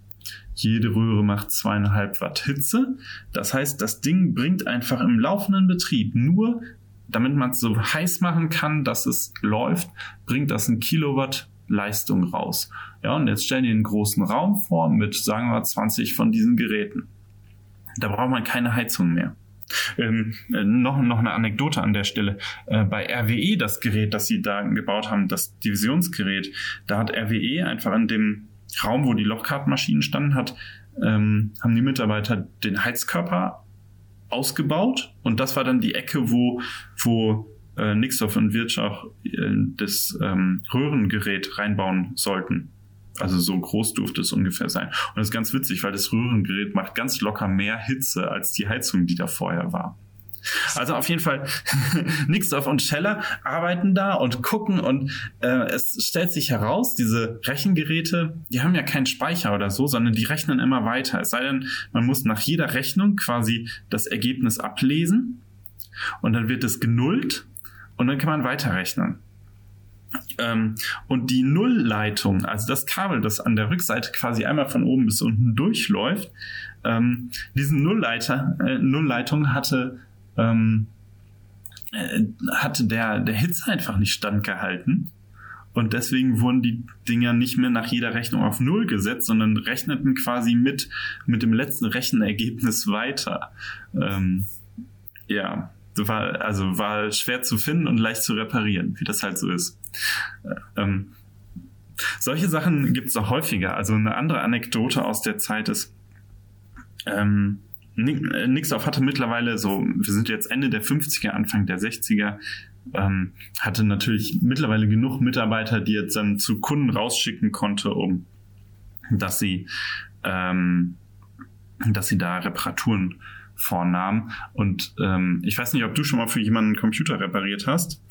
Jede Röhre macht zweieinhalb Watt Hitze. Das heißt, das Ding bringt einfach im laufenden Betrieb nur, damit man es so heiß machen kann, dass es läuft, bringt das ein Kilowatt Leistung raus. Ja, und jetzt stellen die einen großen Raum vor mit, sagen wir, 20 von diesen Geräten. Da braucht man keine Heizung mehr. Ähm, äh, noch, noch eine Anekdote an der Stelle. Äh, bei RWE, das Gerät, das sie da gebaut haben, das Divisionsgerät, da hat RWE einfach in dem Raum, wo die Lochkartenmaschinen standen, hat, ähm, haben die Mitarbeiter den Heizkörper ausgebaut und das war dann die Ecke, wo, wo äh, Nixdorf und Wirtschaft äh, das ähm, Röhrengerät reinbauen sollten. Also so groß durfte es ungefähr sein. Und das ist ganz witzig, weil das Röhrengerät macht ganz locker mehr Hitze als die Heizung, die da vorher war. Also auf jeden Fall, Nixdorf und Scheller arbeiten da und gucken und äh, es stellt sich heraus, diese Rechengeräte, die haben ja keinen Speicher oder so, sondern die rechnen immer weiter. Es sei denn, man muss nach jeder Rechnung quasi das Ergebnis ablesen und dann wird es genullt und dann kann man weiterrechnen. Ähm, und die Nullleitung, also das Kabel, das an der Rückseite quasi einmal von oben bis unten durchläuft, ähm, diese Nullleiter, äh, Nullleitung hatte, ähm, äh, hatte der, der Hitze einfach nicht standgehalten. und deswegen wurden die Dinger nicht mehr nach jeder Rechnung auf Null gesetzt, sondern rechneten quasi mit, mit dem letzten Rechenergebnis weiter. Ähm, ja, war, also war schwer zu finden und leicht zu reparieren, wie das halt so ist. Ähm, solche Sachen gibt es auch häufiger. Also eine andere Anekdote aus der Zeit ist, ähm, Nixdorf hatte mittlerweile so, wir sind jetzt Ende der 50er, Anfang der 60er, ähm, hatte natürlich mittlerweile genug Mitarbeiter, die jetzt dann zu Kunden rausschicken konnte, um dass sie, ähm, dass sie da Reparaturen vornahmen. Und ähm, ich weiß nicht, ob du schon mal für jemanden einen Computer repariert hast.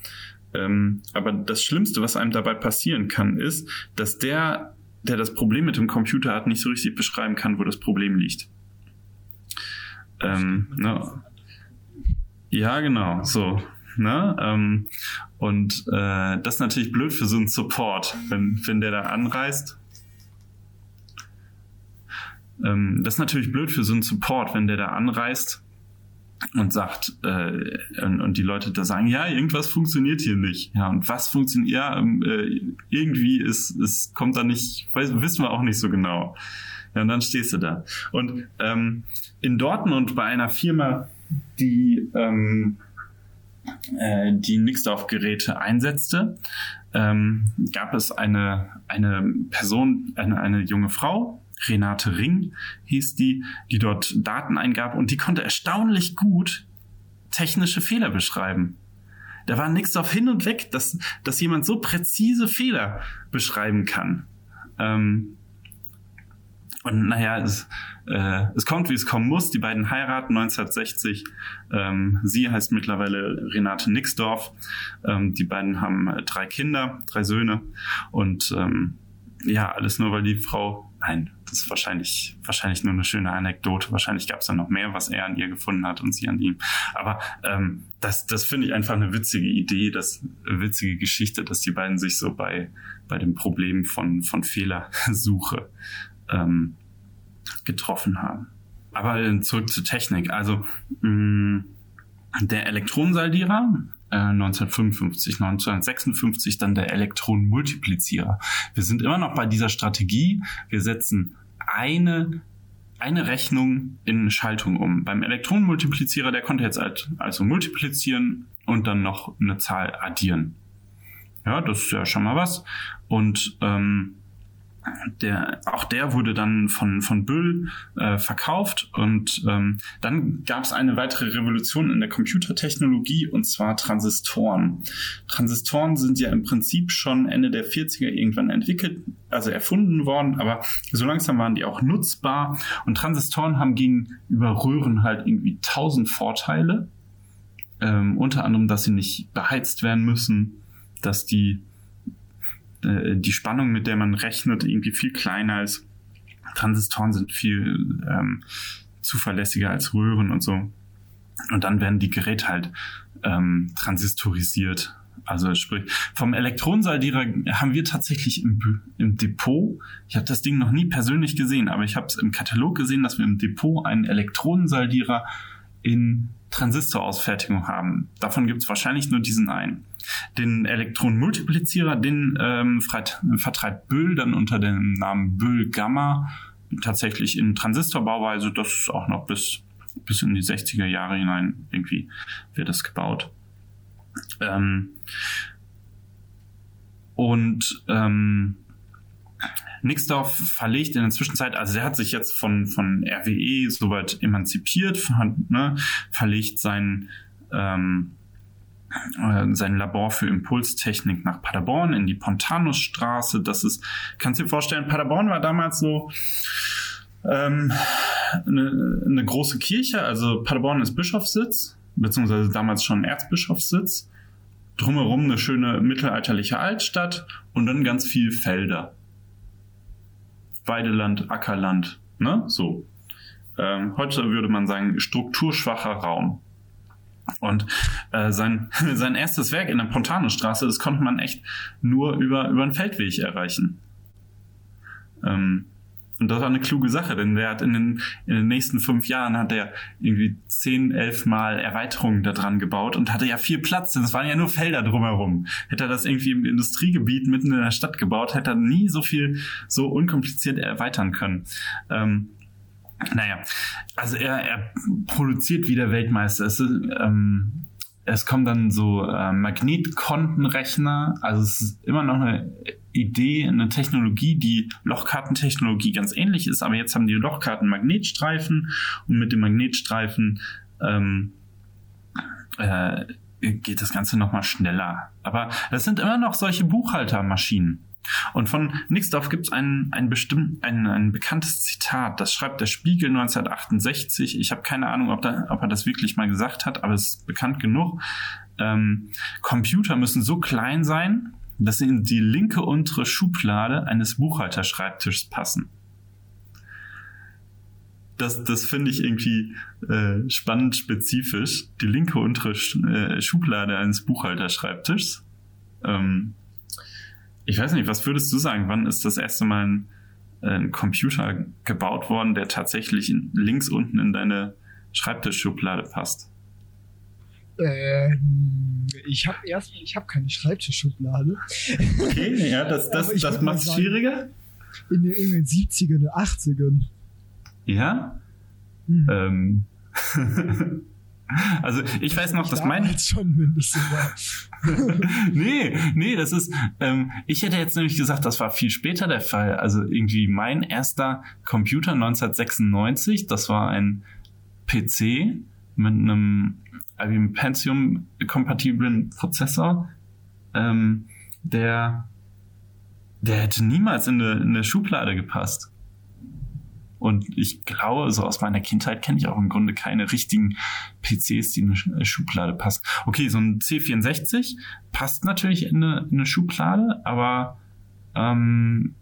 Ähm, aber das Schlimmste, was einem dabei passieren kann, ist, dass der, der das Problem mit dem Computer hat, nicht so richtig beschreiben kann, wo das Problem liegt. Ähm, ne? Ja, genau, so. Ne? Ähm, und äh, das ist natürlich blöd für so einen Support, wenn, wenn der da anreist. Ähm, das ist natürlich blöd für so einen Support, wenn der da anreist und sagt, äh, und, und, die Leute da sagen, ja, irgendwas funktioniert hier nicht. Ja, und was funktioniert, ja, ähm, äh, irgendwie ist, es kommt da nicht, weiß, wissen wir auch nicht so genau. Ja, und dann stehst du da. Und ähm, in Dortmund bei einer Firma, die ähm, äh, die Nixdorf-Geräte einsetzte, ähm, gab es eine, eine Person, eine, eine junge Frau, Renate Ring hieß die, die dort Daten eingab und die konnte erstaunlich gut technische Fehler beschreiben. Da war Nixdorf hin und weg, dass, dass jemand so präzise Fehler beschreiben kann. Ähm, und naja, es, äh, es kommt, wie es kommen muss. Die beiden heiraten 1960. Ähm, sie heißt mittlerweile Renate Nixdorf. Ähm, die beiden haben äh, drei Kinder, drei Söhne. Und ähm, ja, alles nur, weil die Frau, nein, das ist wahrscheinlich, wahrscheinlich nur eine schöne Anekdote. Wahrscheinlich gab es da noch mehr, was er an ihr gefunden hat und sie an ihm. Aber ähm, das, das finde ich einfach eine witzige Idee, das witzige Geschichte, dass die beiden sich so bei, bei dem Problem von, von Fehlersuche ähm, getroffen haben. Aber zurück zur Technik. Also mh, mm, der Elektronensaldierer 1955, äh, 1956 dann der Elektronenmultiplizierer. Wir sind immer noch bei dieser Strategie. Wir setzen eine eine Rechnung in Schaltung um. Beim Elektronenmultiplizierer, der konnte jetzt halt also multiplizieren und dann noch eine Zahl addieren. Ja, das ist ja schon mal was. Und ähm, der, auch der wurde dann von, von Böll äh, verkauft und ähm, dann gab es eine weitere Revolution in der Computertechnologie und zwar Transistoren. Transistoren sind ja im Prinzip schon Ende der 40er irgendwann entwickelt, also erfunden worden, aber so langsam waren die auch nutzbar und Transistoren haben gegenüber Röhren halt irgendwie tausend Vorteile, ähm, unter anderem, dass sie nicht beheizt werden müssen, dass die äh, die Spannung, mit der man rechnet, irgendwie viel kleiner ist. Transistoren sind viel ähm, zuverlässiger als Röhren und so. Und dann werden die Geräte halt ähm, transistorisiert. Also sprich, vom Elektronensaldierer haben wir tatsächlich im, im Depot, ich habe das Ding noch nie persönlich gesehen, aber ich habe es im Katalog gesehen, dass wir im Depot einen Elektronensaldierer in Transistorausfertigung haben. Davon gibt es wahrscheinlich nur diesen einen. Den Elektronenmultiplizierer, den ähm, vertreibt Böll dann unter dem Namen Böll Gamma tatsächlich in Transistorbauweise. Das ist auch noch bis, bis in die 60er Jahre hinein irgendwie wird das gebaut. Ähm, und ähm, Nixdorf verlegt in der Zwischenzeit, also der hat sich jetzt von, von RWE soweit emanzipiert, ne, verlegt sein, ähm, äh, sein Labor für Impulstechnik nach Paderborn in die Pontanusstraße. Das ist, kannst du dir vorstellen, Paderborn war damals so ähm, eine, eine große Kirche. Also Paderborn ist Bischofssitz, beziehungsweise damals schon Erzbischofssitz. Drumherum eine schöne mittelalterliche Altstadt und dann ganz viel Felder. Weideland, Ackerland, ne? So. Ähm, heute würde man sagen, strukturschwacher Raum. Und äh, sein, sein erstes Werk in der Pontanestraße, das konnte man echt nur über, über einen Feldweg erreichen. Ähm, Und das war eine kluge Sache, denn der hat in den, in den nächsten fünf Jahren hat er irgendwie zehn, elf Mal Erweiterungen da dran gebaut und hatte ja viel Platz, denn es waren ja nur Felder drumherum. Hätte er das irgendwie im Industriegebiet mitten in der Stadt gebaut, hätte er nie so viel so unkompliziert erweitern können. Ähm, naja, also er, er produziert wie der Weltmeister. Es, ähm, es kommen dann so äh, Magnetkontenrechner, also es ist immer noch eine Idee, eine Technologie, die Lochkartentechnologie ganz ähnlich ist, aber jetzt haben die Lochkarten Magnetstreifen und mit dem Magnetstreifen ähm, äh, geht das Ganze nochmal schneller. Aber das sind immer noch solche Buchhaltermaschinen. Und von Nixdorf gibt es ein, ein, bestimmt, ein, ein bekanntes Zitat, das schreibt der Spiegel 1968. Ich habe keine Ahnung, ob, da, ob er das wirklich mal gesagt hat, aber es ist bekannt genug. Ähm, Computer müssen so klein sein, dass sie in die linke untere Schublade eines Buchhalterschreibtischs passen. Das, das finde ich irgendwie äh, spannend spezifisch. Die linke untere äh, Schublade eines Buchhalterschreibtischs. Ähm, ich weiß nicht, was würdest du sagen? Wann ist das erste Mal ein, ein Computer gebaut worden, der tatsächlich in, links unten in deine Schreibtischschublade passt? Ähm, ich habe erst, ich habe keine Schreibtischschublade. Okay, ja, das, das, das macht es schwieriger. In den, in den 70ern, 80ern. Ja? Hm. Ähm. Also ich weiß noch, dass mein schon mindestens nee, nee, das ist ähm, ich hätte jetzt nämlich gesagt, das war viel später der Fall. Also irgendwie mein erster Computer 1996, das war ein PC mit einem IBM Pentium kompatiblen Prozessor, ähm, der der hätte niemals in eine, in eine Schublade gepasst. Und ich glaube, so aus meiner Kindheit kenne ich auch im Grunde keine richtigen PCs, die in eine Schublade passen. Okay, so ein C64 passt natürlich in eine, in eine Schublade, aber ähm,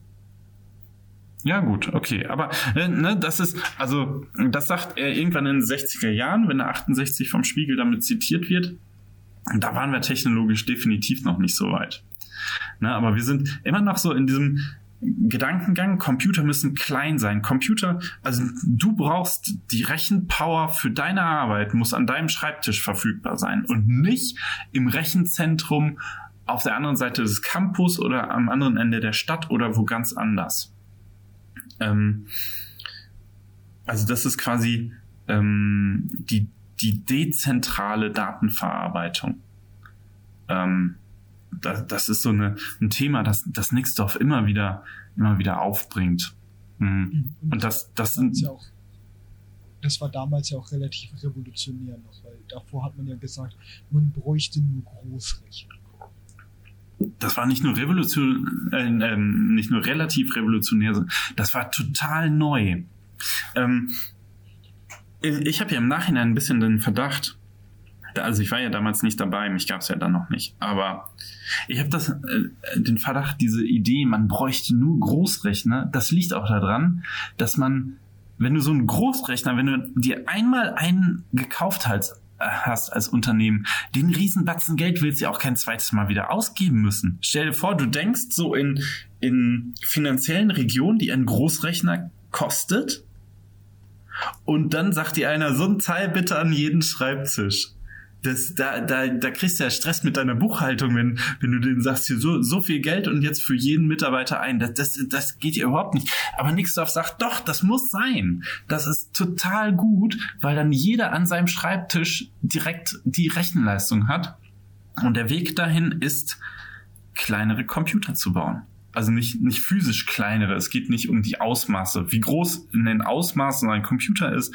ja, gut, okay. Aber äh, ne, das ist, also, das sagt er irgendwann in den 60er Jahren, wenn der 68 vom Spiegel damit zitiert wird. Da waren wir technologisch definitiv noch nicht so weit. Ne, aber wir sind immer noch so in diesem, Gedankengang, Computer müssen klein sein. Computer, also du brauchst die Rechenpower für deine Arbeit, muss an deinem Schreibtisch verfügbar sein und nicht im Rechenzentrum auf der anderen Seite des Campus oder am anderen Ende der Stadt oder wo ganz anders. Ähm, also das ist quasi ähm, die, die dezentrale Datenverarbeitung. Ähm, das, das ist so eine, ein Thema, das, das Nixdorf immer wieder, immer wieder aufbringt. Mhm. Und, Und das, das sind. Ja auch, das war damals ja auch relativ revolutionär noch, weil davor hat man ja gesagt, man bräuchte nur Großrechner. Das war nicht nur revolution, äh, äh, nicht nur relativ revolutionär, das war total neu. Ähm, ich habe ja im Nachhinein ein bisschen den Verdacht, also ich war ja damals nicht dabei, mich gab es ja dann noch nicht. Aber ich habe das, äh, den Verdacht, diese Idee, man bräuchte nur Großrechner, das liegt auch daran, dass man, wenn du so einen Großrechner, wenn du dir einmal einen gekauft hast, hast als Unternehmen, den Riesenbatzen Geld willst du ja auch kein zweites Mal wieder ausgeben müssen. Stell dir vor, du denkst so in, in finanziellen Regionen, die ein Großrechner kostet, und dann sagt dir einer, so ein Teil bitte an jeden Schreibtisch das, da, da, da kriegst du ja Stress mit deiner Buchhaltung, wenn, wenn du denen sagst, hier so, so viel Geld und jetzt für jeden Mitarbeiter ein. Das, das, das geht ja überhaupt nicht. Aber Nixdorf sagt, doch, das muss sein. Das ist total gut, weil dann jeder an seinem Schreibtisch direkt die Rechenleistung hat. Und der Weg dahin ist, kleinere Computer zu bauen also nicht, nicht physisch kleinere, es geht nicht um die Ausmaße. Wie groß in den Ausmaßen ein Computer ist,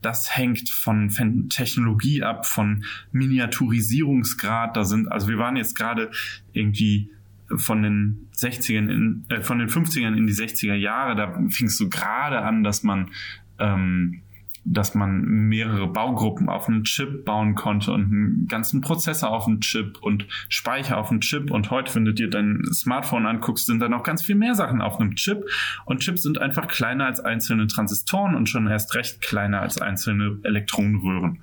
das hängt von, Technologie ab, von Miniaturisierungsgrad. Da sind, also wir waren jetzt gerade irgendwie von den 60ern in, äh, von den 50ern in die 60er Jahre, da fing es so gerade an, dass man ähm, dass man mehrere Baugruppen auf einen Chip bauen konnte und einen ganzen Prozessor auf einen Chip und Speicher auf einen Chip. Und heute, wenn du dir dein Smartphone anguckst, sind da noch ganz viel mehr Sachen auf einem Chip. Und Chips sind einfach kleiner als einzelne Transistoren und schon erst recht kleiner als einzelne Elektronenröhren.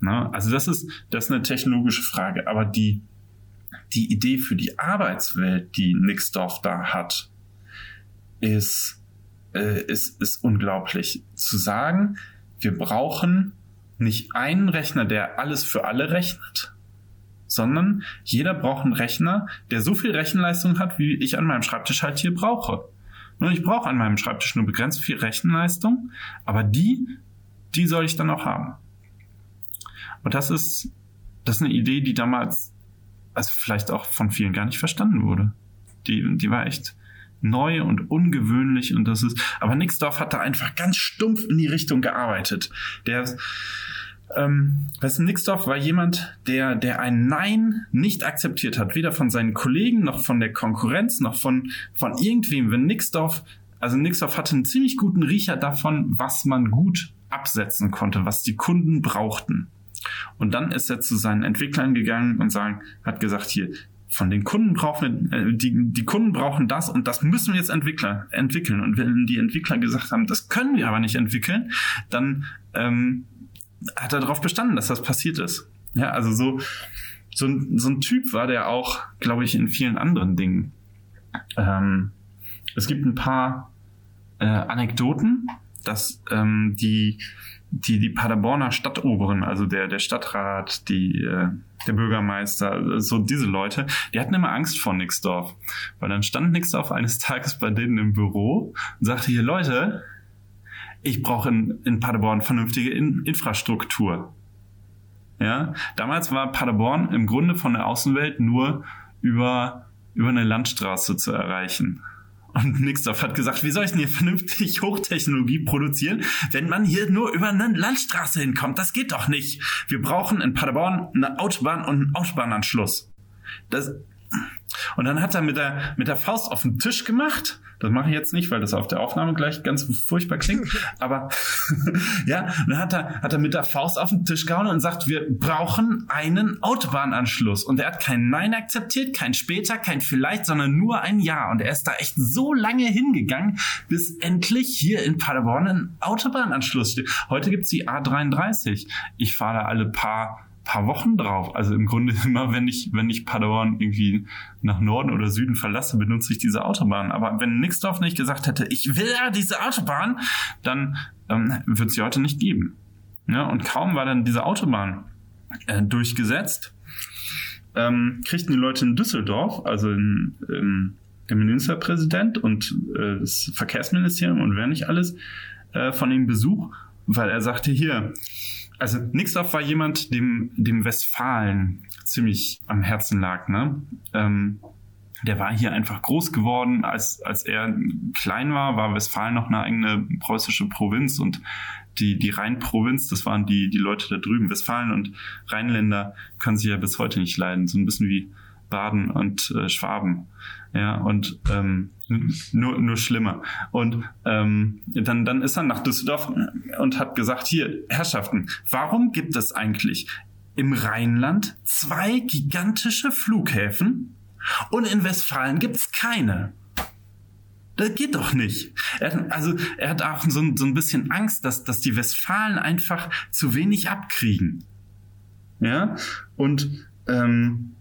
Na, also das ist, das ist eine technologische Frage. Aber die, die Idee für die Arbeitswelt, die Nixdorf da hat, ist äh, ist, ist unglaublich. Zu sagen, wir brauchen nicht einen Rechner, der alles für alle rechnet, sondern jeder braucht einen Rechner, der so viel Rechenleistung hat, wie ich an meinem Schreibtisch halt hier brauche. Nur ich brauche an meinem Schreibtisch nur begrenzt viel Rechenleistung, aber die, die soll ich dann auch haben. Und das ist, das ist eine Idee, die damals, also vielleicht auch von vielen gar nicht verstanden wurde. Die, die war echt neu und ungewöhnlich und das ist, aber Nixdorf hat da einfach ganz stumpf in die Richtung gearbeitet. Der, ähm, Wessen Nixdorf war jemand, der, der ein Nein nicht akzeptiert hat, weder von seinen Kollegen noch von der Konkurrenz noch von, von irgendwem. Wenn Nixdorf, also Nixdorf hatte einen ziemlich guten Riecher davon, was man gut absetzen konnte, was die Kunden brauchten. Und dann ist er zu seinen Entwicklern gegangen und sagen, hat gesagt, hier, von den Kunden brauchen, äh, die, die Kunden brauchen das und das müssen wir jetzt Entwickler entwickeln. Und wenn die Entwickler gesagt haben, das können wir aber nicht entwickeln, dann ähm, hat er darauf bestanden, dass das passiert ist. Ja, also so, so, ein, so ein Typ war der auch, glaube ich, in vielen anderen Dingen. Ähm, es gibt ein paar äh, Anekdoten, dass ähm, die, die, die Paderborner Stadtoberen, also der, der Stadtrat, die, äh, der Bürgermeister, so diese Leute, die hatten immer Angst vor Nixdorf. Weil dann stand Nixdorf eines Tages bei denen im Büro und sagte hier, Leute, ich brauche in, in Paderborn vernünftige in Infrastruktur. Ja, damals war Paderborn im Grunde von der Außenwelt nur über, über eine Landstraße zu erreichen. Und Nixdorf hat gesagt, wie soll ich denn hier vernünftig Hochtechnologie produzieren, wenn man hier nur über eine Landstraße hinkommt? Das geht doch nicht. Wir brauchen in Paderborn eine Autobahn und einen Autobahnanschluss. Das, und dann hat er mit der, mit der Faust auf den Tisch gemacht das mache ich jetzt nicht, weil das auf der Aufnahme gleich ganz furchtbar klingt. Aber ja, dann hat er, hat er mit der Faust auf den Tisch gehauen und sagt, wir brauchen einen Autobahnanschluss. Und er hat kein Nein akzeptiert, kein später, kein vielleicht, sondern nur ein Ja. Und er ist da echt so lange hingegangen, bis endlich hier in Paderborn ein Autobahnanschluss steht. Heute gibt's die A33. Ich fahre da alle paar paar Wochen drauf. Also im Grunde immer, wenn ich, wenn ich Paderborn irgendwie nach Norden oder Süden verlasse, benutze ich diese Autobahn. Aber wenn Nixdorf nicht gesagt hätte, ich will ja diese Autobahn, dann ähm, wird es sie heute nicht geben. Ja, und kaum war dann diese Autobahn äh, durchgesetzt, ähm, kriegten die Leute in Düsseldorf, also in, in, der Ministerpräsident und äh, das Verkehrsministerium und wer nicht alles, äh, von ihm Besuch, weil er sagte, hier, also Nixdorf war jemand, dem, dem Westfalen ziemlich am Herzen lag, ne? Ähm, der war hier einfach groß geworden. Als, als er klein war, war Westfalen noch eine eigene preußische Provinz und die, die Rheinprovinz, das waren die, die Leute da drüben. Westfalen und Rheinländer können sich ja bis heute nicht leiden. So ein bisschen wie Baden und äh, Schwaben. Ja, und ähm, nur, nur schlimmer. Und ähm, dann, dann ist er nach Düsseldorf und hat gesagt, hier, Herrschaften, warum gibt es eigentlich im Rheinland zwei gigantische Flughäfen und in Westfalen gibt's keine? Das geht doch nicht. Er, also er hat auch so, so ein bisschen Angst, dass, dass die Westfalen einfach zu wenig abkriegen. Ja, und ähm,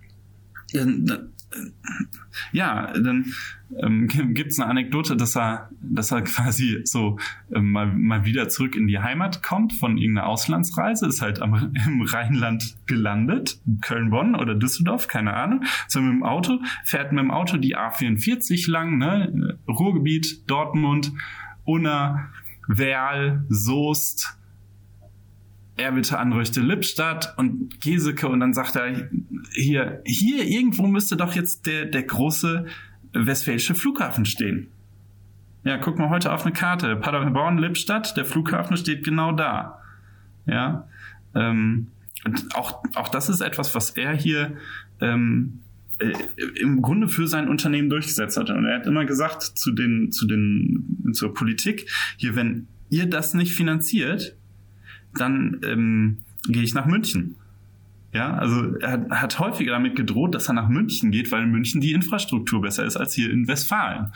ja, dann ähm, gibt es eine Anekdote, dass er, dass er quasi so ähm, mal, mal wieder zurück in die Heimat kommt von irgendeiner Auslandsreise, ist halt am, im Rheinland gelandet, Köln-Bonn oder Düsseldorf, keine Ahnung, so mit dem Auto, fährt mit dem Auto die A44 lang, ne, Ruhrgebiet, Dortmund, Unna, Werl, Soest, er bitte anrüchte Lippstadt und Geseke und dann sagt er, hier, hier irgendwo müsste doch jetzt der, der große westfälische Flughafen stehen. Ja, guck mal heute auf eine Karte. Paderborn, Lippstadt, der Flughafen steht genau da. Ja, ähm, und auch, auch das ist etwas, was er hier ähm, äh, im Grunde für sein Unternehmen durchgesetzt hat. Und er hat immer gesagt zu den, zu den, zur Politik, hier, wenn ihr das nicht finanziert, dann ähm, gehe ich nach München. Ja, also er hat, häufiger damit gedroht, dass er nach München geht, weil in München die Infrastruktur besser ist als hier in Westfalen.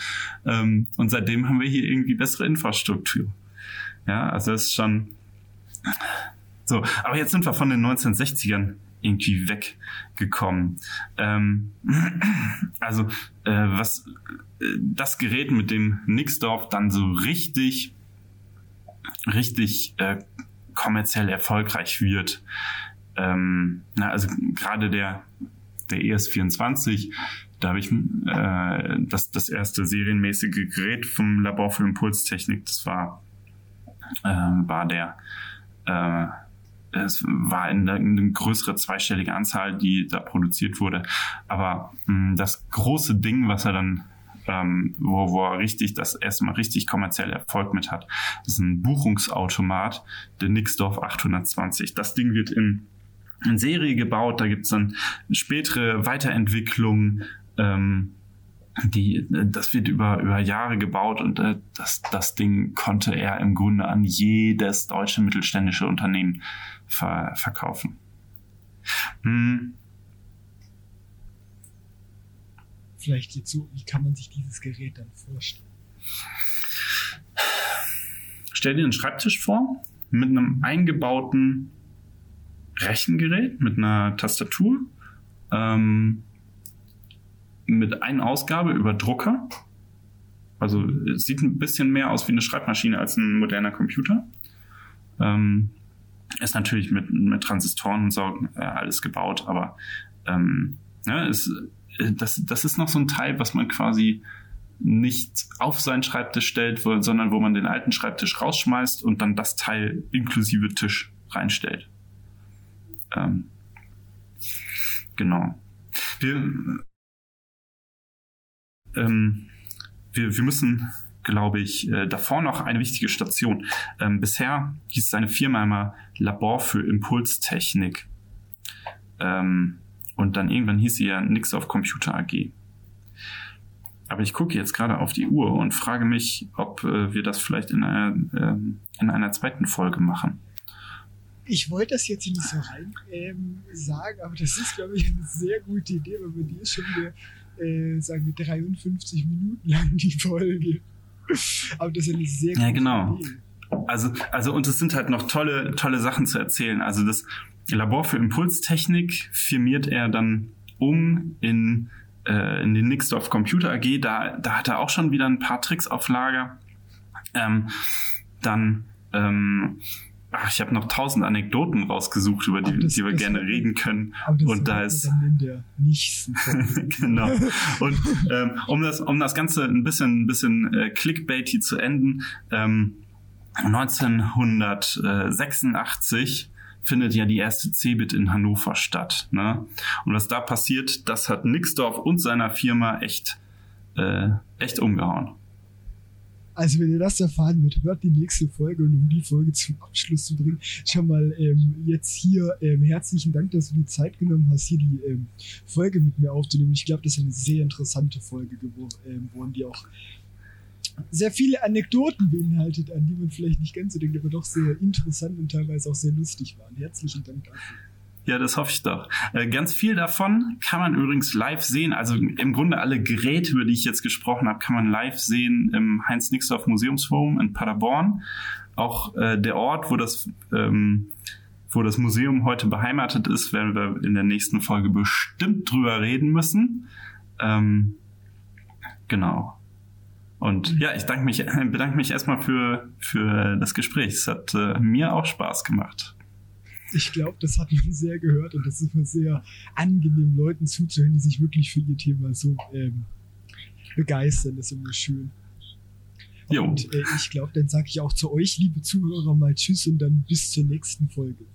Ähm, und seitdem haben wir hier irgendwie bessere Infrastruktur. Ja, also das ist schon so. Aber jetzt sind wir von den 1960ern irgendwie weggekommen. Ähm, also äh, was äh, das Gerät mit dem Nixdorf dann so richtig, richtig äh, kommerziell erfolgreich wird. Ähm, na, also gerade der der ES24, da habe ich äh, das, das erste serienmäßige Gerät vom Labor für Impulstechnik, das war, äh, war der äh, es war eine, eine größere zweistellige Anzahl, die da produziert wurde. Aber mh, das große Ding, was er dann ähm, wo, wo er richtig das erstmal richtig kommerziell Erfolg mit hat. Das ist ein Buchungsautomat, der Nixdorf 820. Das Ding wird in, in Serie gebaut, da gibt's dann spätere Weiterentwicklungen. Ähm, die, das wird über, über Jahre gebaut und äh, das, das Ding konnte er im Grunde an jedes deutsche mittelständische Unternehmen ver, verkaufen. Hm. Vielleicht jetzt so, wie kann man sich dieses Gerät dann vorstellen? Stell dir einen Schreibtisch vor mit einem eingebauten Rechengerät, mit einer Tastatur, ähm, mit einer Ausgabe über Drucker. Also es sieht ein bisschen mehr aus wie eine Schreibmaschine als ein moderner Computer. Ähm, ist natürlich mit, mit Transistoren und so äh, alles gebaut, aber ähm, ja, ist, das, das ist noch so ein Teil, was man quasi nicht auf seinen Schreibtisch stellt, sondern wo man den alten Schreibtisch rausschmeißt und dann das Teil inklusive Tisch reinstellt. Ähm, genau. Wir, ähm, wir, wir müssen glaube ich, äh, davor noch eine wichtige Station. Ähm, bisher hieß seine Firma immer Labor für Impulstechnik. Ähm, und dann irgendwann hieß sie ja Nix auf Computer AG. Aber ich gucke jetzt gerade auf die Uhr und frage mich, ob äh, wir das vielleicht in einer, äh, in einer zweiten Folge machen. Ich wollte das jetzt nicht so rein ähm, sagen, aber das ist, glaube ich, eine sehr gute Idee, weil bei dir ist schon wieder, äh, sagen wir, 53 Minuten lang die Folge. Aber das ist eine sehr Ja, genau. Idee. Also, also, und es sind halt noch tolle, tolle Sachen zu erzählen. Also, das Labor für Impulstechnik firmiert er dann um in, äh, in den Nixdorf Computer AG. Da, da hat er auch schon wieder ein paar Tricks auf Lager. Ähm, dann, ähm, ach, ich habe noch tausend Anekdoten rausgesucht, über die, das, die wir gerne reden können. und da ist genau. Und ähm, um das, um das Ganze ein bisschen, ein bisschen äh, clickbaity zu enden, ähm, 1986 findet ja die erste Cebit in Hannover statt. Ne? Und was da passiert, das hat Nixdorf und seiner Firma echt, äh, echt umgehauen. Also wenn ihr das erfahren wird, hört die nächste Folge und um die Folge zum Abschluss zu bringen, schon mal ähm, jetzt hier ähm, herzlichen Dank, dass du die Zeit genommen hast, hier die ähm, Folge mit mir aufzunehmen. Ich glaube, das ist eine sehr interessante Folge geworden, ähm, die auch sehr viele Anekdoten beinhaltet, an die man vielleicht nicht ganz so denkt, aber doch sehr interessant und teilweise auch sehr lustig waren. Herzlichen Dank dafür. Ja, das hoffe ich doch. Äh, ganz viel davon kann man übrigens live sehen. Also im Grunde alle Geräte, über die ich jetzt gesprochen habe, kann man live sehen im Heinz-Nixdorf Museumsforum in Paderborn. Auch äh, der Ort, wo das, ähm, wo das Museum heute beheimatet ist, werden wir in der nächsten Folge bestimmt drüber reden müssen. Ähm, genau. Und ja, ich danke mich, bedanke mich erstmal für, für das Gespräch. Es hat äh, mir auch Spaß gemacht ich glaube, das hat man sehr gehört und das ist immer sehr angenehm, Leuten zuzuhören, die sich wirklich für ihr Thema so ähm, begeistern. Das ist immer schön. Jo. Und äh, ich glaube, dann sage ich auch zu euch, liebe Zuhörer, mal Tschüss und dann bis zur nächsten Folge.